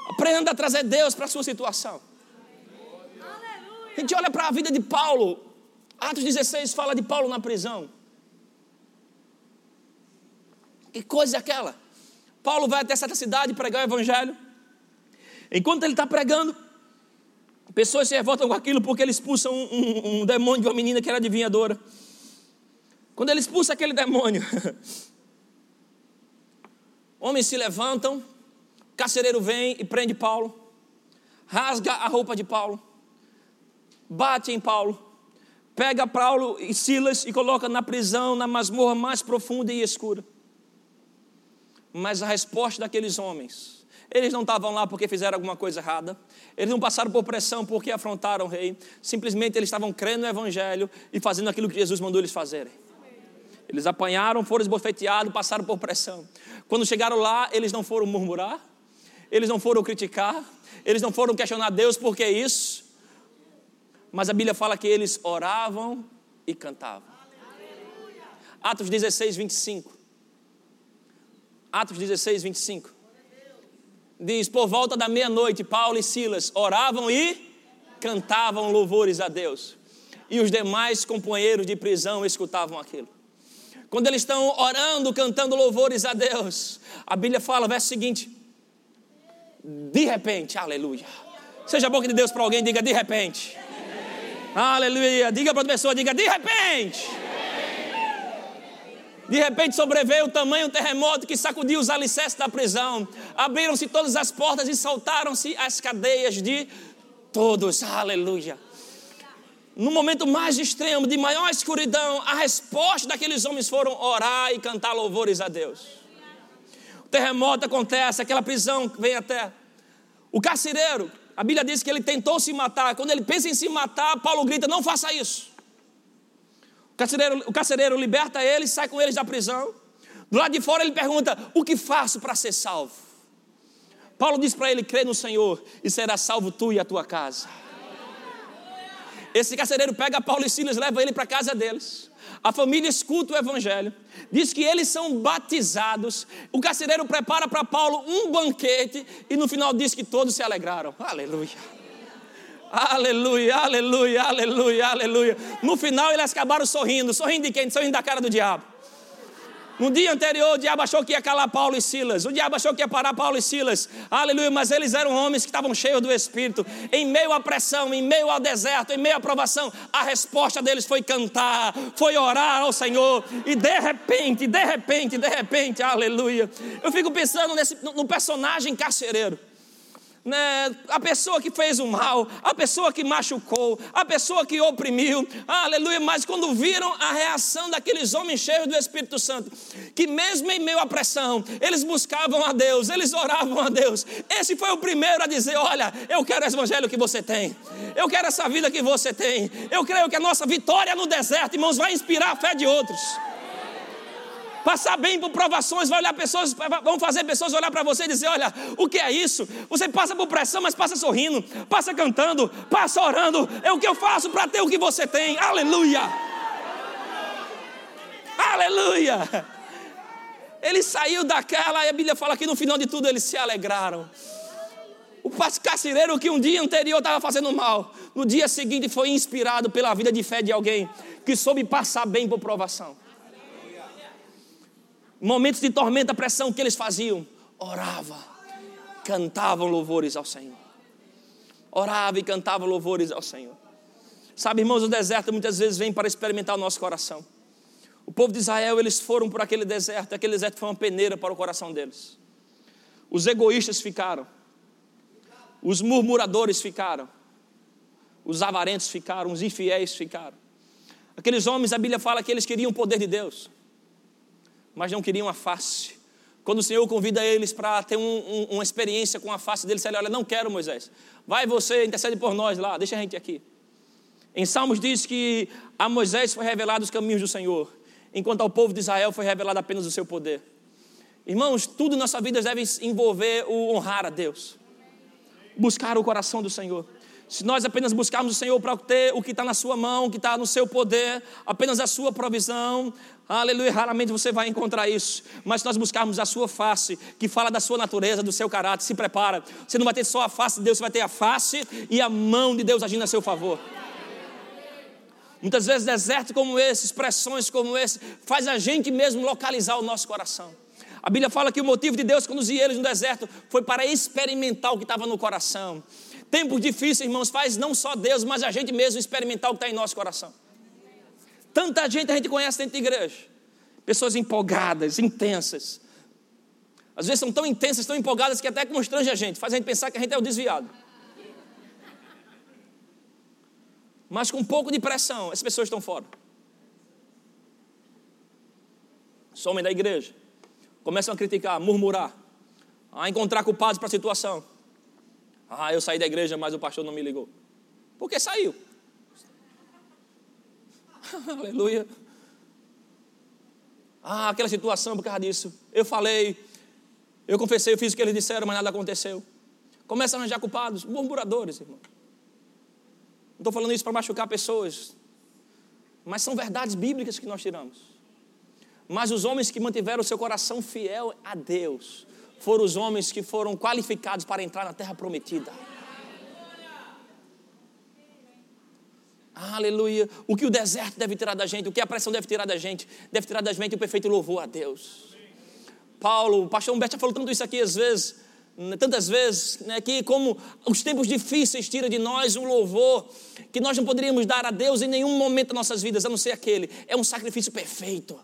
[SPEAKER 2] Aprenda a trazer Deus para a sua situação. A gente olha para a vida de Paulo. Atos 16 fala de Paulo na prisão. Que coisa é aquela? Paulo vai até certa cidade pregar o evangelho. Enquanto ele está pregando, pessoas se revoltam com aquilo porque ele expulsa um, um, um demônio de uma menina que era adivinhadora. Quando ele expulsa aquele demônio, <laughs> Homens se levantam, carcereiro vem e prende Paulo, rasga a roupa de Paulo, bate em Paulo, pega Paulo e Silas e coloca na prisão, na masmorra mais profunda e escura. Mas a resposta daqueles homens, eles não estavam lá porque fizeram alguma coisa errada, eles não passaram por pressão porque afrontaram o rei, simplesmente eles estavam crendo no Evangelho e fazendo aquilo que Jesus mandou eles fazerem. Eles apanharam, foram esbofeteados, passaram por pressão. Quando chegaram lá, eles não foram murmurar, eles não foram criticar, eles não foram questionar Deus por que isso. Mas a Bíblia fala que eles oravam e cantavam. Atos 16, 25. Atos 16, 25. Diz: Por volta da meia-noite, Paulo e Silas oravam e cantavam louvores a Deus. E os demais companheiros de prisão escutavam aquilo quando eles estão orando, cantando louvores a Deus, a Bíblia fala, verso seguinte: de repente, aleluia. Seja a boca de Deus para alguém, diga de repente. Aleluia. Diga para outra pessoa, diga de repente. De repente sobreveio o tamanho terremoto que sacudiu os alicerces da prisão. Abriram-se todas as portas e saltaram-se as cadeias de todos. Aleluia no momento mais extremo, de maior escuridão, a resposta daqueles homens foram orar e cantar louvores a Deus. O terremoto acontece, aquela prisão vem até. O carcereiro, a Bíblia diz que ele tentou se matar. Quando ele pensa em se matar, Paulo grita: Não faça isso. O carcereiro, o carcereiro liberta ele, sai com eles da prisão. Do lado de fora ele pergunta: O que faço para ser salvo? Paulo diz para ele: Crê no Senhor e será salvo tu e a tua casa. Esse carcereiro pega Paulo e Silas, leva ele para a casa deles. A família escuta o evangelho, diz que eles são batizados. O carcereiro prepara para Paulo um banquete e no final diz que todos se alegraram. Aleluia. Aleluia, aleluia, aleluia, aleluia. No final eles acabaram sorrindo. Sorrindo de quem? Sorrindo da cara do diabo. No dia anterior, o diabo achou que ia calar Paulo e Silas. O diabo achou que ia parar Paulo e Silas. Aleluia, mas eles eram homens que estavam cheios do Espírito. Em meio à pressão, em meio ao deserto, em meio à provação, a resposta deles foi cantar, foi orar ao Senhor. E de repente, de repente, de repente, aleluia. Eu fico pensando nesse, no personagem carcereiro né, a pessoa que fez o mal, a pessoa que machucou, a pessoa que oprimiu, aleluia. Mas quando viram a reação daqueles homens cheios do Espírito Santo, que mesmo em meio à pressão, eles buscavam a Deus, eles oravam a Deus. Esse foi o primeiro a dizer: Olha, eu quero esse evangelho que você tem, eu quero essa vida que você tem, eu creio que a nossa vitória no deserto, irmãos, vai inspirar a fé de outros passar bem por provações, vai olhar pessoas, vão fazer pessoas olhar para você e dizer: olha, o que é isso? Você passa por pressão, mas passa sorrindo, passa cantando, passa orando. É o que eu faço para ter o que você tem. Aleluia! Aleluia! Ele saiu daquela, e a Bíblia fala que no final de tudo eles se alegraram. O carcereiro que um dia anterior estava fazendo mal, no dia seguinte foi inspirado pela vida de fé de alguém que soube passar bem por provação momentos de tormenta, pressão, o que eles faziam? Orava, cantavam louvores ao Senhor. Orava e cantava louvores ao Senhor. Sabe, irmãos, o deserto muitas vezes vem para experimentar o nosso coração. O povo de Israel, eles foram por aquele deserto, aquele deserto foi uma peneira para o coração deles. Os egoístas ficaram, os murmuradores ficaram, os avarentos ficaram, os infiéis ficaram. Aqueles homens, a Bíblia fala que eles queriam o poder de Deus mas não queriam a face. Quando o Senhor convida eles para ter um, um, uma experiência com a face deles, ele olha, não quero Moisés, vai você, intercede por nós lá, deixa a gente aqui. Em Salmos diz que a Moisés foi revelado os caminhos do Senhor, enquanto ao povo de Israel foi revelado apenas o seu poder. Irmãos, tudo em nossa vida deve envolver o honrar a Deus, buscar o coração do Senhor. Se nós apenas buscarmos o Senhor para ter o que está na sua mão, o que está no seu poder, apenas a sua provisão, aleluia, raramente você vai encontrar isso. Mas se nós buscarmos a sua face, que fala da sua natureza, do seu caráter, se prepara. Você não vai ter só a face de Deus, você vai ter a face e a mão de Deus agindo a seu favor. Muitas vezes desertos como esse, expressões como esse, faz a gente mesmo localizar o nosso coração. A Bíblia fala que o motivo de Deus conduzir eles no deserto foi para experimentar o que estava no coração. Tempos difíceis, irmãos, faz não só Deus, mas a gente mesmo experimentar o que está em nosso coração. Tanta gente a gente conhece dentro da igreja. Pessoas empolgadas, intensas. Às vezes são tão intensas, tão empolgadas que até constrange a gente, faz a gente pensar que a gente é o desviado. Mas com um pouco de pressão, as pessoas estão fora. Somem da igreja. Começam a criticar, murmurar, a encontrar culpados para a situação. Ah, eu saí da igreja, mas o pastor não me ligou. Por que saiu? <laughs> Aleluia. Ah, aquela situação por causa disso. Eu falei, eu confessei, eu fiz o que eles disseram, mas nada aconteceu. Começa a arranjar culpados, murmuradores, irmão. Não estou falando isso para machucar pessoas, mas são verdades bíblicas que nós tiramos. Mas os homens que mantiveram seu coração fiel a Deus, foram os homens que foram qualificados para entrar na terra prometida. Aleluia. O que o deserto deve tirar da gente, o que a pressão deve tirar da gente, deve tirar da gente o perfeito louvor a Deus. Paulo, o pastor Humberto já falou tanto isso aqui às vezes, né, tantas vezes, né, que como os tempos difíceis tiram de nós um louvor que nós não poderíamos dar a Deus em nenhum momento das nossas vidas, a não ser aquele. É um sacrifício perfeito.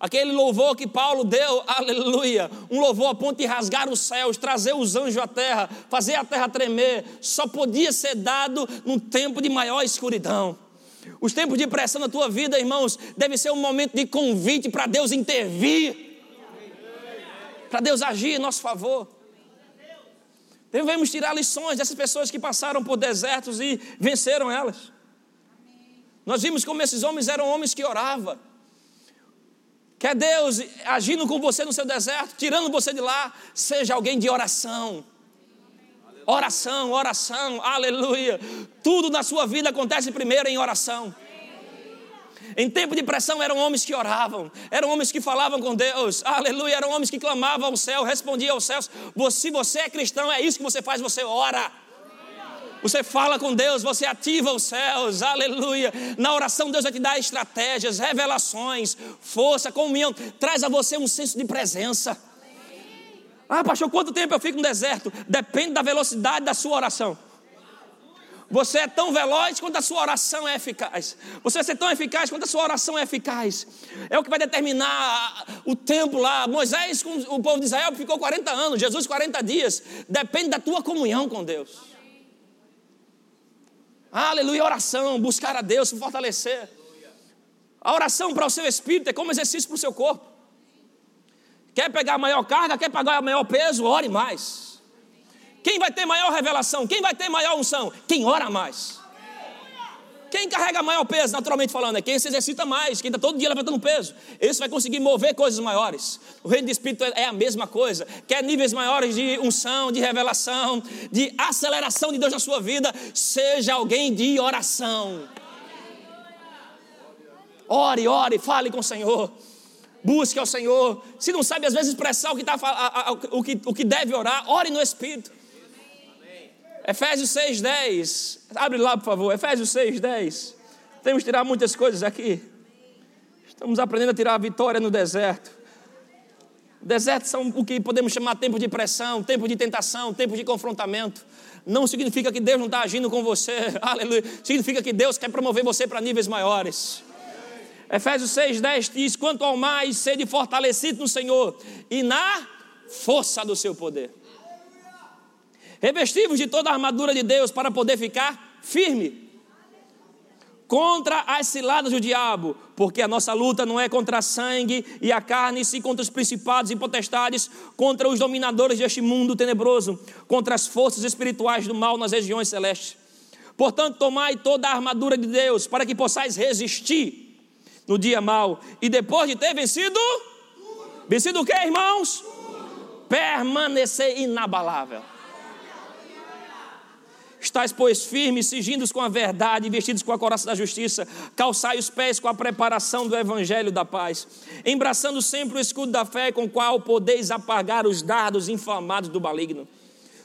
[SPEAKER 2] Aquele louvor que Paulo deu, aleluia, um louvor a ponto de rasgar os céus, trazer os anjos à terra, fazer a terra tremer, só podia ser dado num tempo de maior escuridão. Os tempos de pressão na tua vida, irmãos, deve ser um momento de convite para Deus intervir, para Deus agir em nosso favor. Devemos tirar lições dessas pessoas que passaram por desertos e venceram elas. Nós vimos como esses homens eram homens que oravam. Quer Deus agindo com você no seu deserto, tirando você de lá, seja alguém de oração. Oração, oração, aleluia. Tudo na sua vida acontece primeiro em oração. Em tempo de pressão eram homens que oravam, eram homens que falavam com Deus, aleluia, eram homens que clamavam ao céu, respondiam aos céus. Se você é cristão, é isso que você faz, você ora. Você fala com Deus, você ativa os céus, aleluia. Na oração, Deus vai te dar estratégias, revelações, força, comunhão. Traz a você um senso de presença. Ah, pastor, quanto tempo eu fico no deserto? Depende da velocidade da sua oração. Você é tão veloz quanto a sua oração é eficaz. Você vai ser tão eficaz quanto a sua oração é eficaz. É o que vai determinar o tempo lá. Moisés, com o povo de Israel, ficou 40 anos, Jesus 40 dias. Depende da tua comunhão com Deus. Aleluia, oração, buscar a Deus, se fortalecer. A oração para o seu espírito é como exercício para o seu corpo. Quer pegar a maior carga, quer pagar o maior peso, ore mais. Quem vai ter maior revelação? Quem vai ter maior unção? Quem ora mais. Quem carrega maior peso, naturalmente falando, é quem se exercita mais, quem está todo dia levantando peso. Esse vai conseguir mover coisas maiores. O reino do Espírito é a mesma coisa. Quer níveis maiores de unção, de revelação, de aceleração de Deus na sua vida, seja alguém de oração. Ore, ore, fale com o Senhor. Busque ao Senhor. Se não sabe às vezes expressar o que, tá, o que, o que deve orar, ore no Espírito. Efésios 6,10. Abre lá, por favor. Efésios 6,10. Temos que tirar muitas coisas aqui. Estamos aprendendo a tirar a vitória no deserto. Desertos são o que podemos chamar tempo de pressão, tempo de tentação, tempo de confrontamento. Não significa que Deus não está agindo com você, <laughs> aleluia. Significa que Deus quer promover você para níveis maiores. Efésios 6,10 diz: Quanto ao mais, sede fortalecido no Senhor e na força do seu poder. Revestivos de toda a armadura de Deus para poder ficar firme contra as ciladas do diabo, porque a nossa luta não é contra a sangue e a carne, sim contra os principados e potestades, contra os dominadores deste mundo tenebroso, contra as forças espirituais do mal nas regiões celestes. Portanto, tomai toda a armadura de Deus, para que possais resistir no dia mal, e depois de ter vencido, vencido o que, irmãos? Permanecer inabalável. Estais, pois, firmes, cingindo com a verdade, vestidos com a coraça da justiça, calçai os pés com a preparação do evangelho da paz, embraçando sempre o escudo da fé, com o qual podeis apagar os dardos inflamados do maligno.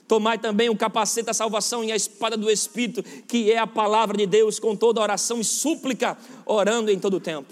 [SPEAKER 2] Tomai também o capacete da salvação e a espada do Espírito, que é a palavra de Deus, com toda oração e súplica, orando em todo o tempo.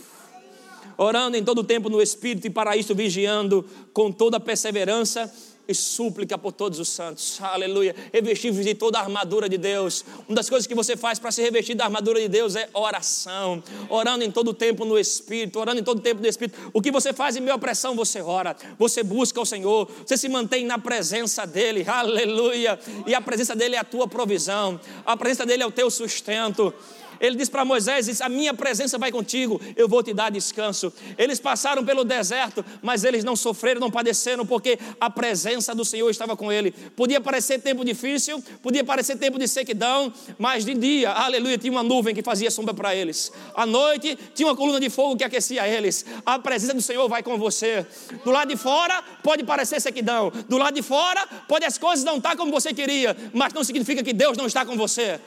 [SPEAKER 2] Orando em todo o tempo no Espírito e para isso vigiando com toda perseverança e súplica por todos os santos. Aleluia. Revestivos de toda a armadura de Deus. Uma das coisas que você faz para se revestir da armadura de Deus é oração. Orando em todo o tempo no Espírito, orando em todo o tempo no Espírito. O que você faz em meio à pressão, você ora. Você busca o Senhor. Você se mantém na presença dEle. Aleluia. E a presença dEle é a tua provisão. A presença dEle é o teu sustento. Ele diz para Moisés: A minha presença vai contigo, eu vou te dar descanso. Eles passaram pelo deserto, mas eles não sofreram, não padeceram, porque a presença do Senhor estava com ele. Podia parecer tempo difícil, podia parecer tempo de sequidão, mas de dia, aleluia, tinha uma nuvem que fazia sombra para eles. À noite, tinha uma coluna de fogo que aquecia eles. A presença do Senhor vai com você. Do lado de fora, pode parecer sequidão. Do lado de fora, pode as coisas não estar como você queria, mas não significa que Deus não está com você.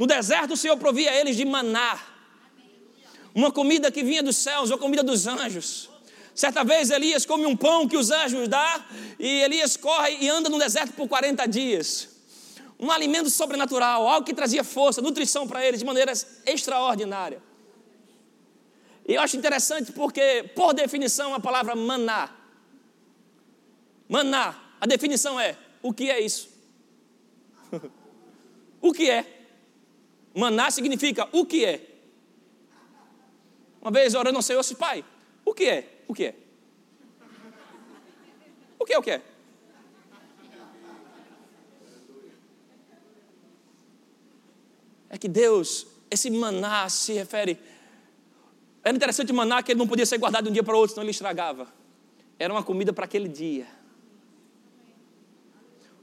[SPEAKER 2] No deserto o Senhor provia eles de maná, uma comida que vinha dos céus, uma comida dos anjos. Certa vez Elias come um pão que os anjos dão, e Elias corre e anda no deserto por 40 dias. Um alimento sobrenatural, algo que trazia força, nutrição para eles de maneira extraordinária. E eu acho interessante porque, por definição, a palavra maná. Maná, a definição é: o que é isso? <laughs> o que é? Maná significa o que é. Uma vez orando ao Senhor, eu disse, pai, o que é? O que é? O que é o que é? É que Deus, esse maná se refere. Era interessante o maná que ele não podia ser guardado de um dia para o outro, senão ele estragava. Era uma comida para aquele dia.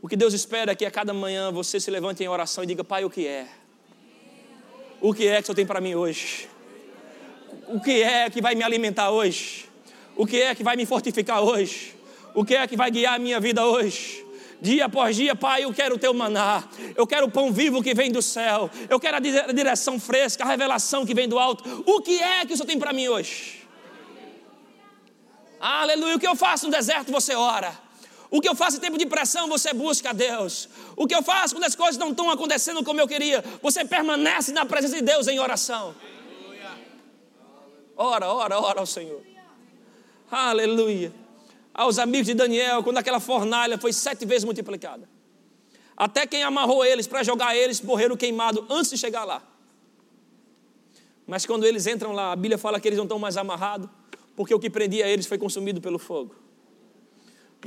[SPEAKER 2] O que Deus espera é que a cada manhã você se levante em oração e diga: Pai, o que é? O que é que o Senhor tem para mim hoje? O que é que vai me alimentar hoje? O que é que vai me fortificar hoje? O que é que vai guiar a minha vida hoje? Dia após dia, Pai, eu quero o teu maná, eu quero o pão vivo que vem do céu, eu quero a direção fresca, a revelação que vem do alto. O que é que o Senhor tem para mim hoje? Aleluia. O que eu faço no deserto, você ora. O que eu faço em tempo de pressão, você busca a Deus. O que eu faço quando as coisas não estão acontecendo como eu queria, você permanece na presença de Deus em oração. Ora, ora, ora ao Senhor. Aleluia. Aos amigos de Daniel, quando aquela fornalha foi sete vezes multiplicada. Até quem amarrou eles para jogar eles morreram queimados antes de chegar lá. Mas quando eles entram lá, a Bíblia fala que eles não estão mais amarrados, porque o que prendia eles foi consumido pelo fogo.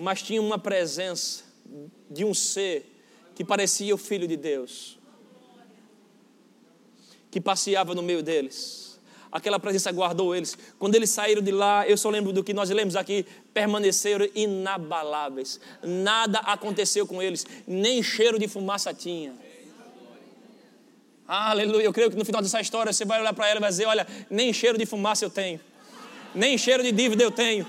[SPEAKER 2] Mas tinha uma presença de um ser que parecia o Filho de Deus, que passeava no meio deles aquela presença guardou eles. Quando eles saíram de lá, eu só lembro do que nós lemos aqui, permaneceram inabaláveis. Nada aconteceu com eles, nem cheiro de fumaça tinha. Aleluia. Eu creio que no final dessa história você vai olhar para ela e vai dizer: Olha, nem cheiro de fumaça eu tenho, nem cheiro de dívida eu tenho,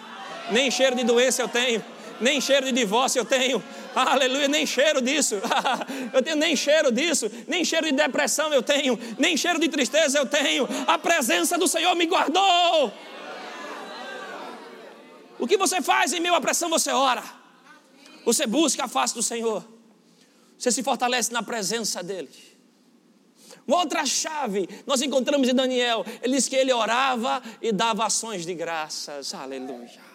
[SPEAKER 2] nem cheiro de doença eu tenho, nem cheiro de divórcio eu tenho, Aleluia, nem cheiro disso. <laughs> eu tenho nem cheiro disso, nem cheiro de depressão eu tenho, nem cheiro de tristeza eu tenho. A presença do Senhor me guardou. O que você faz em meio à pressão? Você ora. Você busca a face do Senhor. Você se fortalece na presença dEle. Uma outra chave nós encontramos em Daniel. Ele diz que ele orava e dava ações de graças. Aleluia.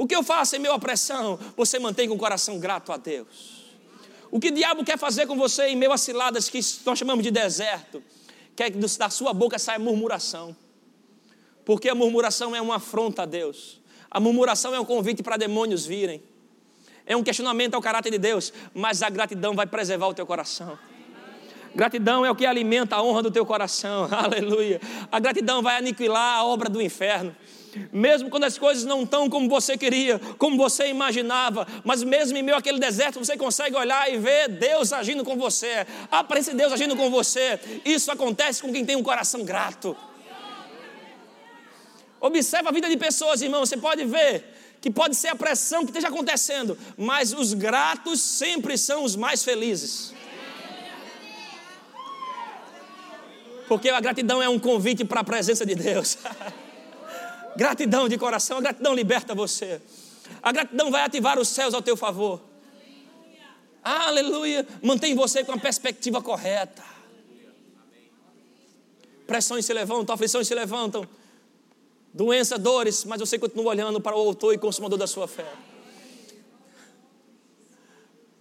[SPEAKER 2] O que eu faço em meio à pressão? Você mantém com o coração grato a Deus. O que o diabo quer fazer com você em meio a ciladas que nós chamamos de deserto? Quer que da sua boca saia murmuração. Porque a murmuração é uma afronta a Deus. A murmuração é um convite para demônios virem. É um questionamento ao caráter de Deus. Mas a gratidão vai preservar o teu coração. Gratidão é o que alimenta a honra do teu coração. <laughs> Aleluia. A gratidão vai aniquilar a obra do inferno mesmo quando as coisas não estão como você queria, como você imaginava, mas mesmo em meio àquele deserto você consegue olhar e ver Deus agindo com você, aparece Deus agindo com você. Isso acontece com quem tem um coração grato. Observa a vida de pessoas, irmão, você pode ver que pode ser a pressão que esteja acontecendo, mas os gratos sempre são os mais felizes. Porque a gratidão é um convite para a presença de Deus. <laughs> Gratidão de coração, a gratidão liberta você. A gratidão vai ativar os céus ao teu favor. Aleluia. Mantém você com a perspectiva correta. Pressões se levantam, aflições se levantam. Doença, dores, mas você continua olhando para o autor e consumador da sua fé.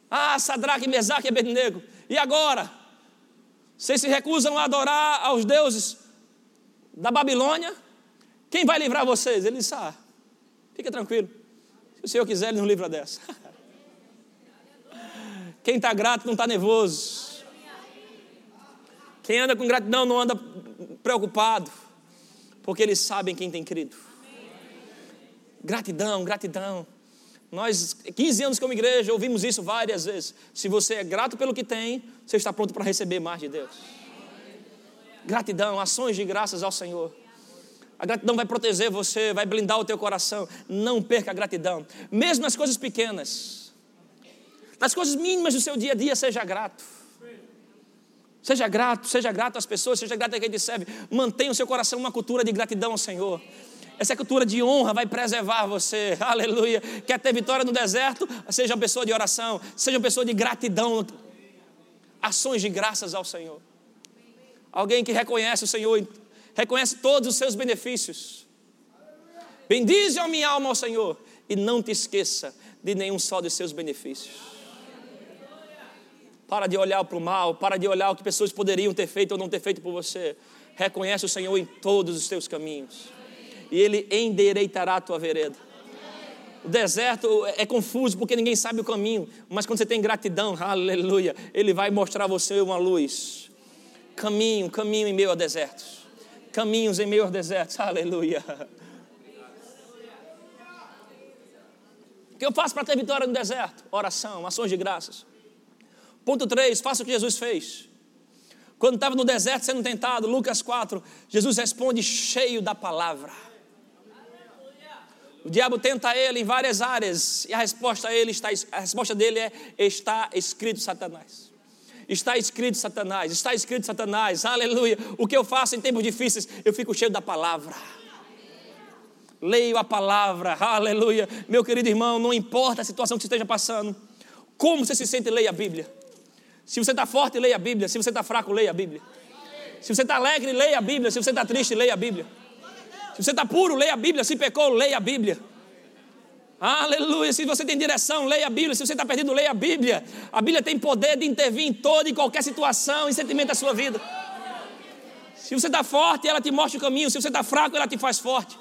[SPEAKER 2] Ah, Sadraque, Mesaque e Abednego. E agora? Vocês se recusam a adorar aos deuses da Babilônia? Quem vai livrar vocês? Ele disse: Ah, fica tranquilo. Se o Senhor quiser, Ele nos livra dessa. <laughs> Quem está grato não está nervoso. Quem anda com gratidão não anda preocupado, porque eles sabem quem tem crido. Gratidão, gratidão. Nós, 15 anos como igreja, ouvimos isso várias vezes. Se você é grato pelo que tem, você está pronto para receber mais de Deus. Gratidão, ações de graças ao Senhor. A gratidão vai proteger você, vai blindar o teu coração. Não perca a gratidão, mesmo nas coisas pequenas. Nas coisas mínimas do seu dia a dia, seja grato. Seja grato, seja grato às pessoas, seja grato a quem te serve. Mantenha o seu coração uma cultura de gratidão ao Senhor. Essa cultura de honra vai preservar você. <laughs> Aleluia. Quer ter vitória no deserto? Seja uma pessoa de oração, seja uma pessoa de gratidão. Ações de graças ao Senhor. Alguém que reconhece o Senhor reconhece todos os seus benefícios. Bendize a minha alma ao Senhor e não te esqueça de nenhum só dos seus benefícios. Para de olhar para o mal, para de olhar o que pessoas poderiam ter feito ou não ter feito por você. Reconhece o Senhor em todos os teus caminhos e Ele endireitará a tua vereda. O deserto é confuso porque ninguém sabe o caminho, mas quando você tem gratidão, aleluia, Ele vai mostrar a você uma luz. Caminho, caminho em meio a desertos caminhos em meio aos desertos. <laughs> Aleluia. O que eu faço para ter vitória no deserto? Oração, ações de graças. Ponto 3, faça o que Jesus fez. Quando estava no deserto sendo tentado, Lucas 4, Jesus responde cheio da palavra. O diabo tenta ele em várias áreas e a resposta, ele está, a resposta dele é: está escrito Satanás. Está escrito Satanás, está escrito Satanás, aleluia. O que eu faço em tempos difíceis? Eu fico cheio da palavra. Leio a palavra, aleluia. Meu querido irmão, não importa a situação que você esteja passando, como você se sente, leia a Bíblia. Se você está forte, leia a Bíblia. Se você está fraco, leia a Bíblia. Se você está alegre, leia a Bíblia. Se você está triste, leia a Bíblia. Se você está puro, leia a Bíblia. Se pecou, leia a Bíblia. Aleluia. Se você tem direção, leia a Bíblia. Se você está perdido, leia a Bíblia. A Bíblia tem poder de intervir em toda e qualquer situação e sentimento da sua vida. Se você está forte, ela te mostra o caminho. Se você está fraco, ela te faz forte.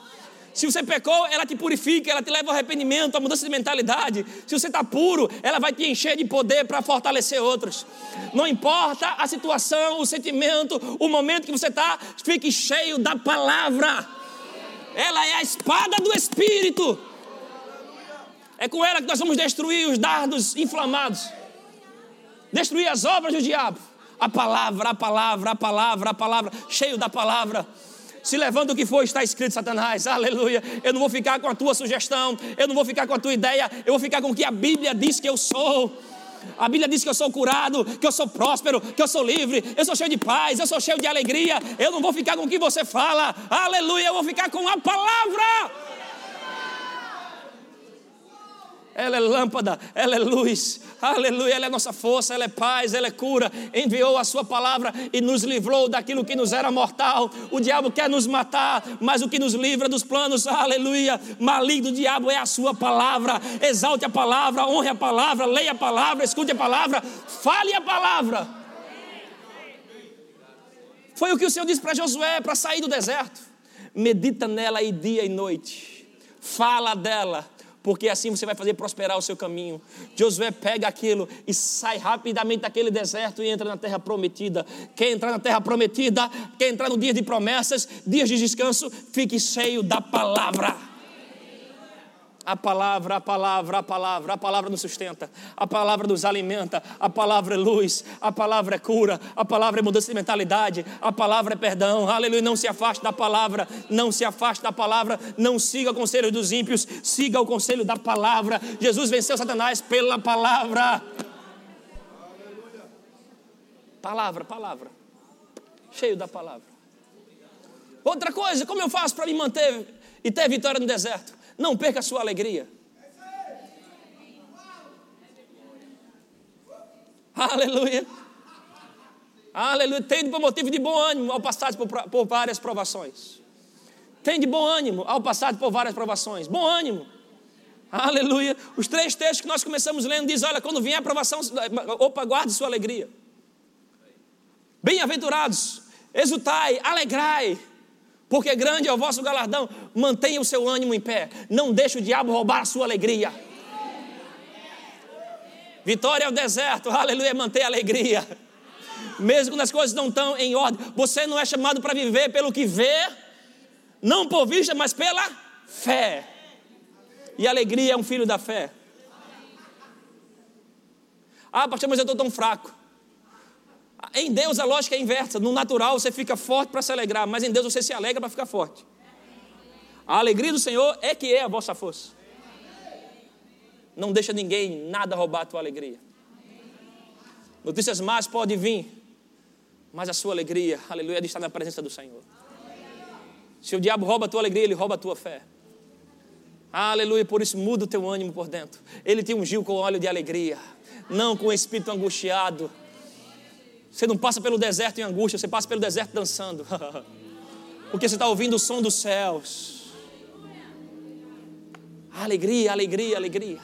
[SPEAKER 2] Se você pecou, ela te purifica, ela te leva ao arrependimento, à mudança de mentalidade. Se você está puro, ela vai te encher de poder para fortalecer outros. Não importa a situação, o sentimento, o momento que você está, fique cheio da palavra. Ela é a espada do Espírito. É com ela que nós vamos destruir os dardos inflamados, destruir as obras do diabo. A palavra, a palavra, a palavra, a palavra, cheio da palavra se levanta o que for, está escrito, Satanás, aleluia. Eu não vou ficar com a tua sugestão, eu não vou ficar com a tua ideia, eu vou ficar com o que a Bíblia diz que eu sou. A Bíblia diz que eu sou curado, que eu sou próspero, que eu sou livre, eu sou cheio de paz, eu sou cheio de alegria. Eu não vou ficar com o que você fala, aleluia, eu vou ficar com a palavra. Ela é lâmpada, ela é luz, aleluia, ela é nossa força, ela é paz, ela é cura. Enviou a Sua palavra e nos livrou daquilo que nos era mortal. O diabo quer nos matar, mas o que nos livra dos planos, aleluia, maligno diabo é a Sua palavra. Exalte a palavra, honre a palavra, leia a palavra, escute a palavra, fale a palavra. Foi o que o Senhor disse para Josué para sair do deserto. Medita nela aí dia e noite, fala dela porque assim você vai fazer prosperar o seu caminho. Josué pega aquilo e sai rapidamente daquele deserto e entra na terra prometida. Quer entrar na terra prometida, quer entrar no dia de promessas, dias de descanso, fique cheio da palavra. A palavra, a palavra, a palavra, a palavra nos sustenta, a palavra nos alimenta, a palavra é luz, a palavra é cura, a palavra é mudança de mentalidade, a palavra é perdão, aleluia. Não se afaste da palavra, não se afaste da palavra, não siga o conselho dos ímpios, siga o conselho da palavra. Jesus venceu Satanás pela palavra. Palavra, palavra, cheio da palavra. Outra coisa, como eu faço para me manter e ter vitória no deserto? Não perca a sua alegria. Aleluia. Aleluia. Tende por motivo de bom ânimo ao passar por, por várias provações. Tende bom ânimo ao passar por várias provações. Bom ânimo. Aleluia. Os três textos que nós começamos lendo diz: olha, quando vier a provação, opa, guarde sua alegria. Bem-aventurados, exultai, alegrai, porque grande é o vosso galardão. Mantenha o seu ânimo em pé. Não deixe o diabo roubar a sua alegria. Vitória ao deserto, aleluia, manter a alegria. Mesmo quando as coisas não estão em ordem, você não é chamado para viver pelo que vê, não por vista, mas pela fé. E alegria é um filho da fé. Ah, pastor, mas eu estou tão fraco. Em Deus a lógica é inversa. No natural você fica forte para se alegrar, mas em Deus você se alegra para ficar forte. A alegria do Senhor é que é a vossa força. Não deixa ninguém, nada roubar a tua alegria. Notícias más podem vir, mas a sua alegria, aleluia, estar na presença do Senhor. Se o diabo rouba a tua alegria, ele rouba a tua fé. Aleluia, por isso muda o teu ânimo por dentro. Ele te ungiu com óleo de alegria, não com espírito angustiado você não passa pelo deserto em angústia, você passa pelo deserto dançando. <laughs> Porque você está ouvindo o som dos céus. Alegria, alegria, alegria.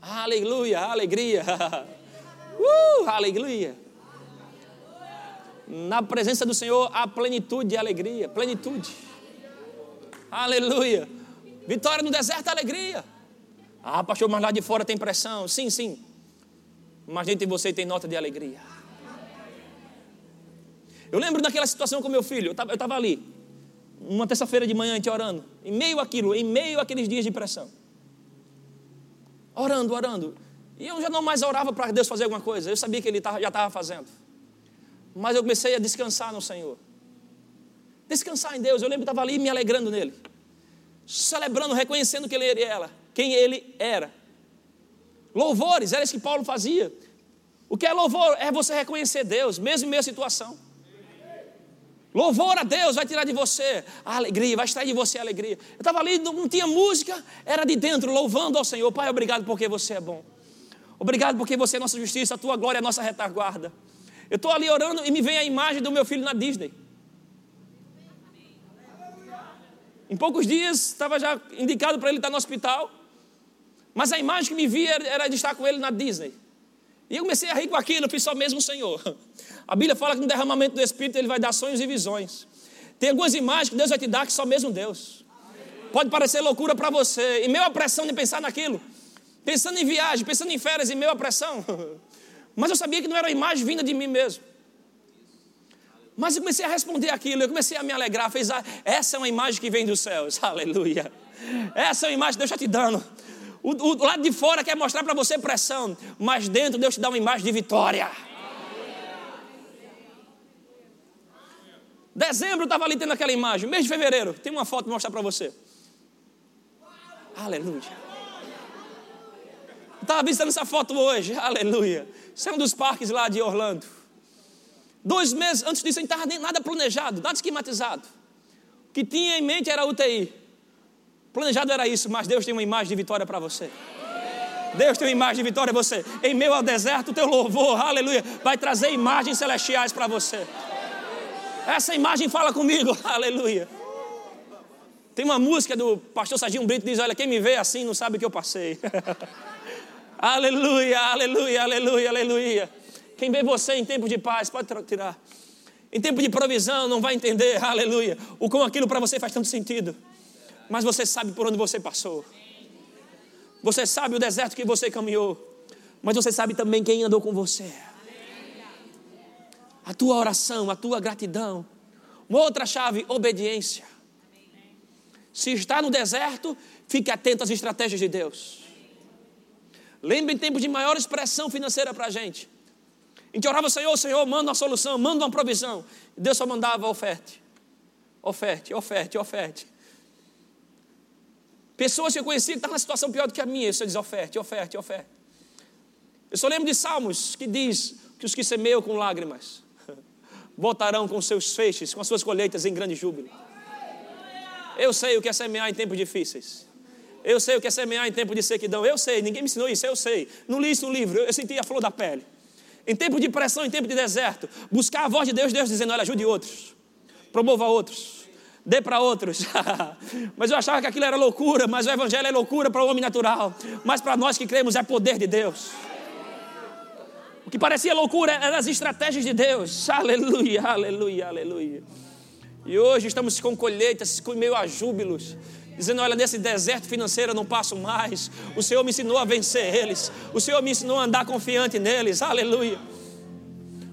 [SPEAKER 2] Aleluia, alegria. <laughs> Uh, aleluia. Na presença do Senhor há plenitude de alegria, plenitude. Aleluia. Vitória no deserto, alegria. Ah, pastor, mas lá de fora tem pressão. Sim, sim. Mas dentro de você tem nota de alegria. Eu lembro daquela situação com meu filho, eu estava ali, uma terça-feira de manhã, a gente orando, em meio àquilo, em meio àqueles dias de pressão. orando, orando. E eu já não mais orava para Deus fazer alguma coisa, eu sabia que Ele já estava fazendo. Mas eu comecei a descansar no Senhor. Descansar em Deus. Eu lembro que estava ali me alegrando nele. Celebrando, reconhecendo que ele era quem ele era. Louvores, era isso que Paulo fazia. O que é louvor? É você reconhecer Deus, mesmo em meia situação. Louvor a Deus vai tirar de você a alegria, vai extrair de você a alegria. Eu estava ali, não tinha música, era de dentro, louvando ao Senhor. Pai, obrigado porque você é bom. Obrigado porque você é nossa justiça, a tua glória é a nossa retaguarda. Eu estou ali orando e me vem a imagem do meu filho na Disney. Em poucos dias estava já indicado para ele estar no hospital. Mas a imagem que me via era de estar com ele na Disney. E eu comecei a rir com aquilo, eu fiz só mesmo o Senhor. A Bíblia fala que no derramamento do Espírito ele vai dar sonhos e visões. Tem algumas imagens que Deus vai te dar que só mesmo Deus. Pode parecer loucura para você. E meio a pressão de pensar naquilo. Pensando em viagem, pensando em férias, e meio a pressão. <laughs> Mas eu sabia que não era imagem vinda de mim mesmo. Mas eu comecei a responder aquilo, eu comecei a me alegrar. Fez, essa é uma imagem que vem dos céus, <laughs> aleluia. Essa é uma imagem que Deus está te dando. O, o, lado de fora quer mostrar para você pressão, mas dentro Deus te dá uma imagem de vitória. Dezembro estava ali tendo aquela imagem, mês de fevereiro, tem uma foto para mostrar para você. Aleluia. Estava visitando essa foto hoje, aleluia. Isso é um dos parques lá de Orlando. Dois meses antes disso, não estava nada planejado, nada esquematizado. O que tinha em mente era a UTI. Planejado era isso, mas Deus tem uma imagem de vitória para você. Deus tem uma imagem de vitória para você. Em meio ao deserto, o teu louvor, aleluia, vai trazer imagens celestiais para você. Essa imagem fala comigo, <laughs> aleluia. Tem uma música do pastor Serginho Brito que diz: Olha, quem me vê assim não sabe o que eu passei. <laughs> aleluia, aleluia, aleluia, aleluia. Quem vê você em tempo de paz, pode tirar. Em tempo de provisão, não vai entender, <laughs> aleluia, o como aquilo para você faz tanto sentido mas você sabe por onde você passou. Você sabe o deserto que você caminhou, mas você sabe também quem andou com você. A tua oração, a tua gratidão. Uma outra chave, obediência. Se está no deserto, fique atento às estratégias de Deus. Lembre em tempos de maior expressão financeira para a gente. A gente orava, Senhor, Senhor, manda uma solução, manda uma provisão. Deus só mandava oferte. Oferte, oferte, oferte. Pessoas que eu conheci que estavam numa situação pior do que a minha. Isso diz oferte, oferte, oferte. Eu só lembro de Salmos que diz que os que semeiam com lágrimas <laughs> voltarão com seus feixes, com as suas colheitas em grande júbilo. Eu sei o que é semear em tempos difíceis. Eu sei o que é semear em tempo de sequidão. Eu sei, ninguém me ensinou isso, eu sei. Não li isso no livro, eu senti a flor da pele. Em tempo de pressão, em tempo de deserto, buscar a voz de Deus, Deus dizendo: olha, ajude outros, promova outros dê para outros. <laughs> mas eu achava que aquilo era loucura, mas o Evangelho é loucura para o homem natural. Mas para nós que cremos é poder de Deus. O que parecia loucura eram as estratégias de Deus. <laughs> Aleluia, aleluia, aleluia. E hoje estamos com colheitas, com meio a júbilos, dizendo: Olha, nesse deserto financeiro eu não passo mais. O Senhor me ensinou a vencer eles. O Senhor me ensinou a andar confiante neles. Aleluia.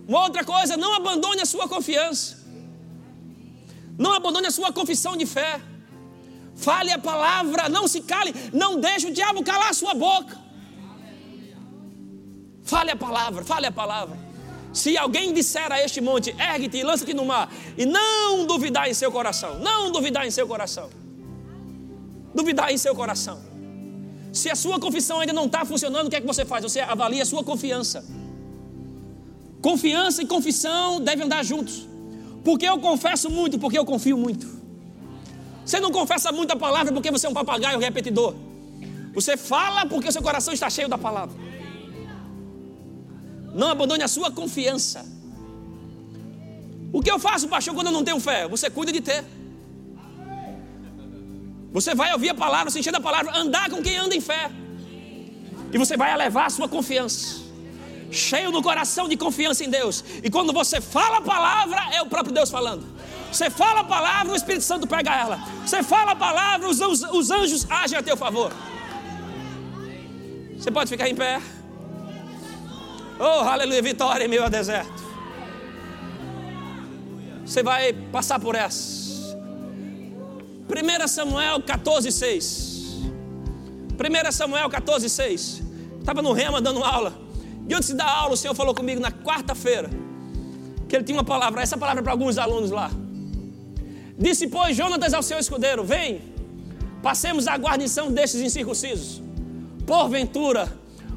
[SPEAKER 2] Uma outra coisa, não abandone a sua confiança. Não abandone a sua confissão de fé. Fale a palavra, não se cale, não deixe o diabo calar a sua boca. Fale a palavra, fale a palavra. Se alguém disser a este monte, ergue-te e lança-te no mar, e não duvidar em seu coração, não duvidar em seu coração, duvidar em seu coração. Se a sua confissão ainda não está funcionando, o que é que você faz? Você avalia a sua confiança. Confiança e confissão devem andar juntos. Porque eu confesso muito, porque eu confio muito. Você não confessa muita palavra porque você é um papagaio repetidor. Você fala porque o seu coração está cheio da palavra. Não abandone a sua confiança. O que eu faço, pastor, quando eu não tenho fé? Você cuida de ter. Você vai ouvir a palavra, se da palavra, andar com quem anda em fé. E você vai elevar a sua confiança cheio no coração de confiança em Deus. E quando você fala a palavra, é o próprio Deus falando. Você fala a palavra, o Espírito Santo pega ela. Você fala a palavra, os, os, os anjos agem a teu favor. Você pode ficar em pé. Oh, aleluia, vitória em meio ao deserto. Você vai passar por essa. 1 Samuel 14, 6. 1 Samuel 14, 6. Estava no Rema dando aula. E antes dar aula, o Senhor falou comigo na quarta-feira que ele tinha uma palavra, essa palavra é para alguns alunos lá. Disse, pois, Jonatas ao seu escudeiro: Vem, passemos a guarnição destes incircuncisos. Porventura,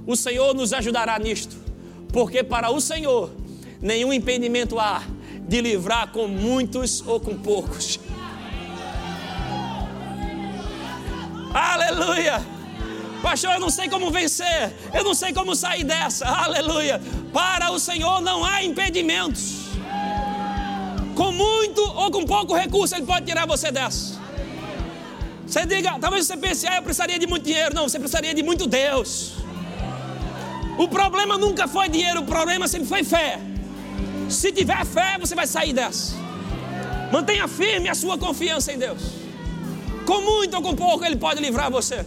[SPEAKER 2] o Senhor nos ajudará nisto, porque para o Senhor nenhum impedimento há de livrar com muitos ou com poucos. <laughs> Aleluia! Pastor, eu não sei como vencer, eu não sei como sair dessa. Aleluia! Para o Senhor não há impedimentos. Com muito ou com pouco recurso, Ele pode tirar você dessa. Você diga, talvez você pense, ah, eu precisaria de muito dinheiro. Não, você precisaria de muito Deus. O problema nunca foi dinheiro, o problema sempre foi fé. Se tiver fé, você vai sair dessa. Mantenha firme a sua confiança em Deus. Com muito ou com pouco, Ele pode livrar você.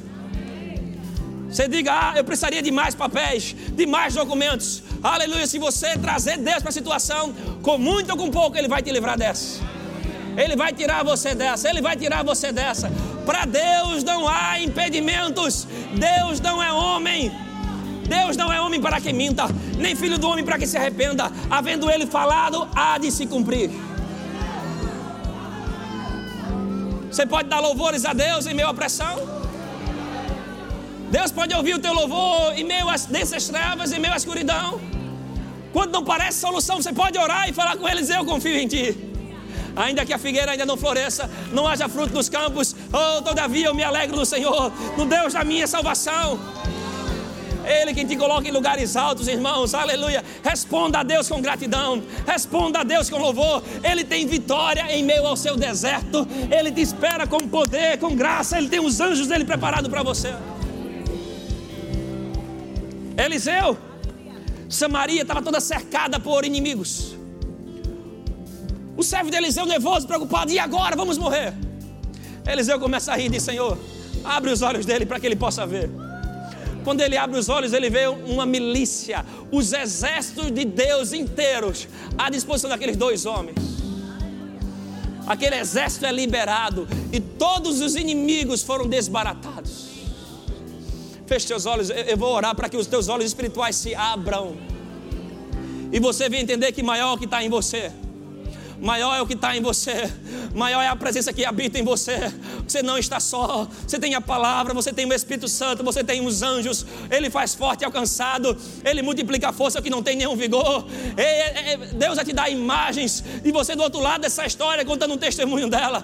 [SPEAKER 2] Você diga, ah, eu precisaria de mais papéis, de mais documentos. Aleluia. Se você trazer Deus para a situação, com muito ou com pouco, Ele vai te livrar dessa. Ele vai tirar você dessa, Ele vai tirar você dessa. Para Deus não há impedimentos. Deus não é homem. Deus não é homem para que minta, nem filho do homem para que se arrependa. Havendo Ele falado, há de se cumprir. Você pode dar louvores a Deus em meio à pressão? Deus pode ouvir o teu louvor em meio às densas trevas, em meio à escuridão. Quando não parece solução, você pode orar e falar com eles: Eu confio em ti. Ainda que a figueira ainda não floresça, não haja fruto nos campos, oh, todavia eu me alegro no Senhor, no Deus da minha salvação. Ele quem te coloca em lugares altos, irmãos, aleluia. Responda a Deus com gratidão, responda a Deus com louvor. Ele tem vitória em meio ao seu deserto, ele te espera com poder, com graça, ele tem os anjos dele preparados para você. Eliseu, Samaria estava toda cercada por inimigos. O servo de Eliseu, nervoso, preocupado, e agora? Vamos morrer. Eliseu começa a rir e diz: Senhor, abre os olhos dele para que ele possa ver. Quando ele abre os olhos, ele vê uma milícia, os exércitos de Deus inteiros à disposição daqueles dois homens. Aquele exército é liberado e todos os inimigos foram desbaratados. Feche seus olhos, eu vou orar para que os teus olhos espirituais se abram. E você venha entender que maior é o que está em você. Maior é o que está em você, maior é a presença que habita em você. Você não está só, você tem a palavra, você tem o Espírito Santo, você tem os anjos. Ele faz forte e alcançado, ele multiplica a força que não tem nenhum vigor. Deus vai te dar imagens e você do outro lado dessa história contando um testemunho dela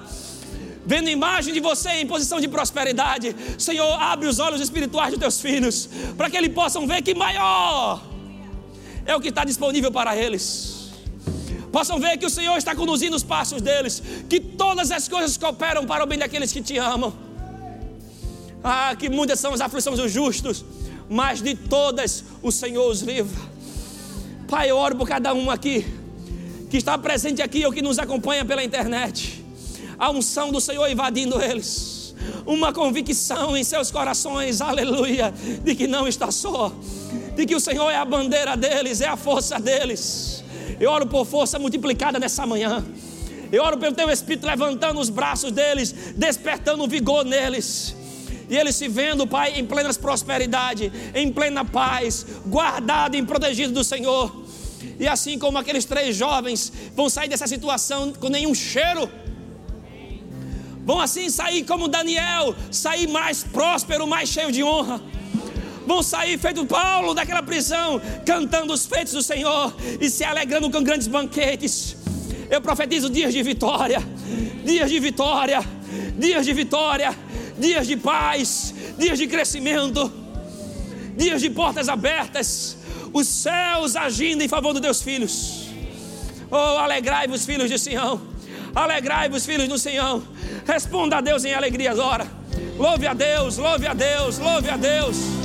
[SPEAKER 2] vendo imagem de você em posição de prosperidade. Senhor, abre os olhos espirituais dos teus filhos, para que eles possam ver que maior é o que está disponível para eles. Possam ver que o Senhor está conduzindo os passos deles, que todas as coisas cooperam para o bem daqueles que te amam. Ah, que muitas são as aflições dos justos, mas de todas o Senhor os livra. Pai, eu oro por cada um aqui, que está presente aqui ou que nos acompanha pela internet a unção do Senhor invadindo eles, uma convicção em seus corações, aleluia, de que não está só, de que o Senhor é a bandeira deles, é a força deles. Eu oro por força multiplicada nessa manhã. Eu oro pelo teu Espírito levantando os braços deles, despertando vigor neles. E eles se vendo, Pai, em plena prosperidade, em plena paz, guardado e protegido do Senhor. E assim como aqueles três jovens vão sair dessa situação com nenhum cheiro Vão assim sair como Daniel, sair mais próspero, mais cheio de honra. Vão sair feito Paulo daquela prisão, cantando os feitos do Senhor e se alegrando com grandes banquetes. Eu profetizo dias de vitória, dias de vitória, dias de vitória, dias de paz, dias de crescimento, dias de portas abertas, os céus agindo em favor dos teus filhos. Oh, alegrai-vos, filhos de Sião Alegrai-vos, filhos do Senhor. Responda a Deus em alegria agora. Louve a Deus, louve a Deus, louve a Deus.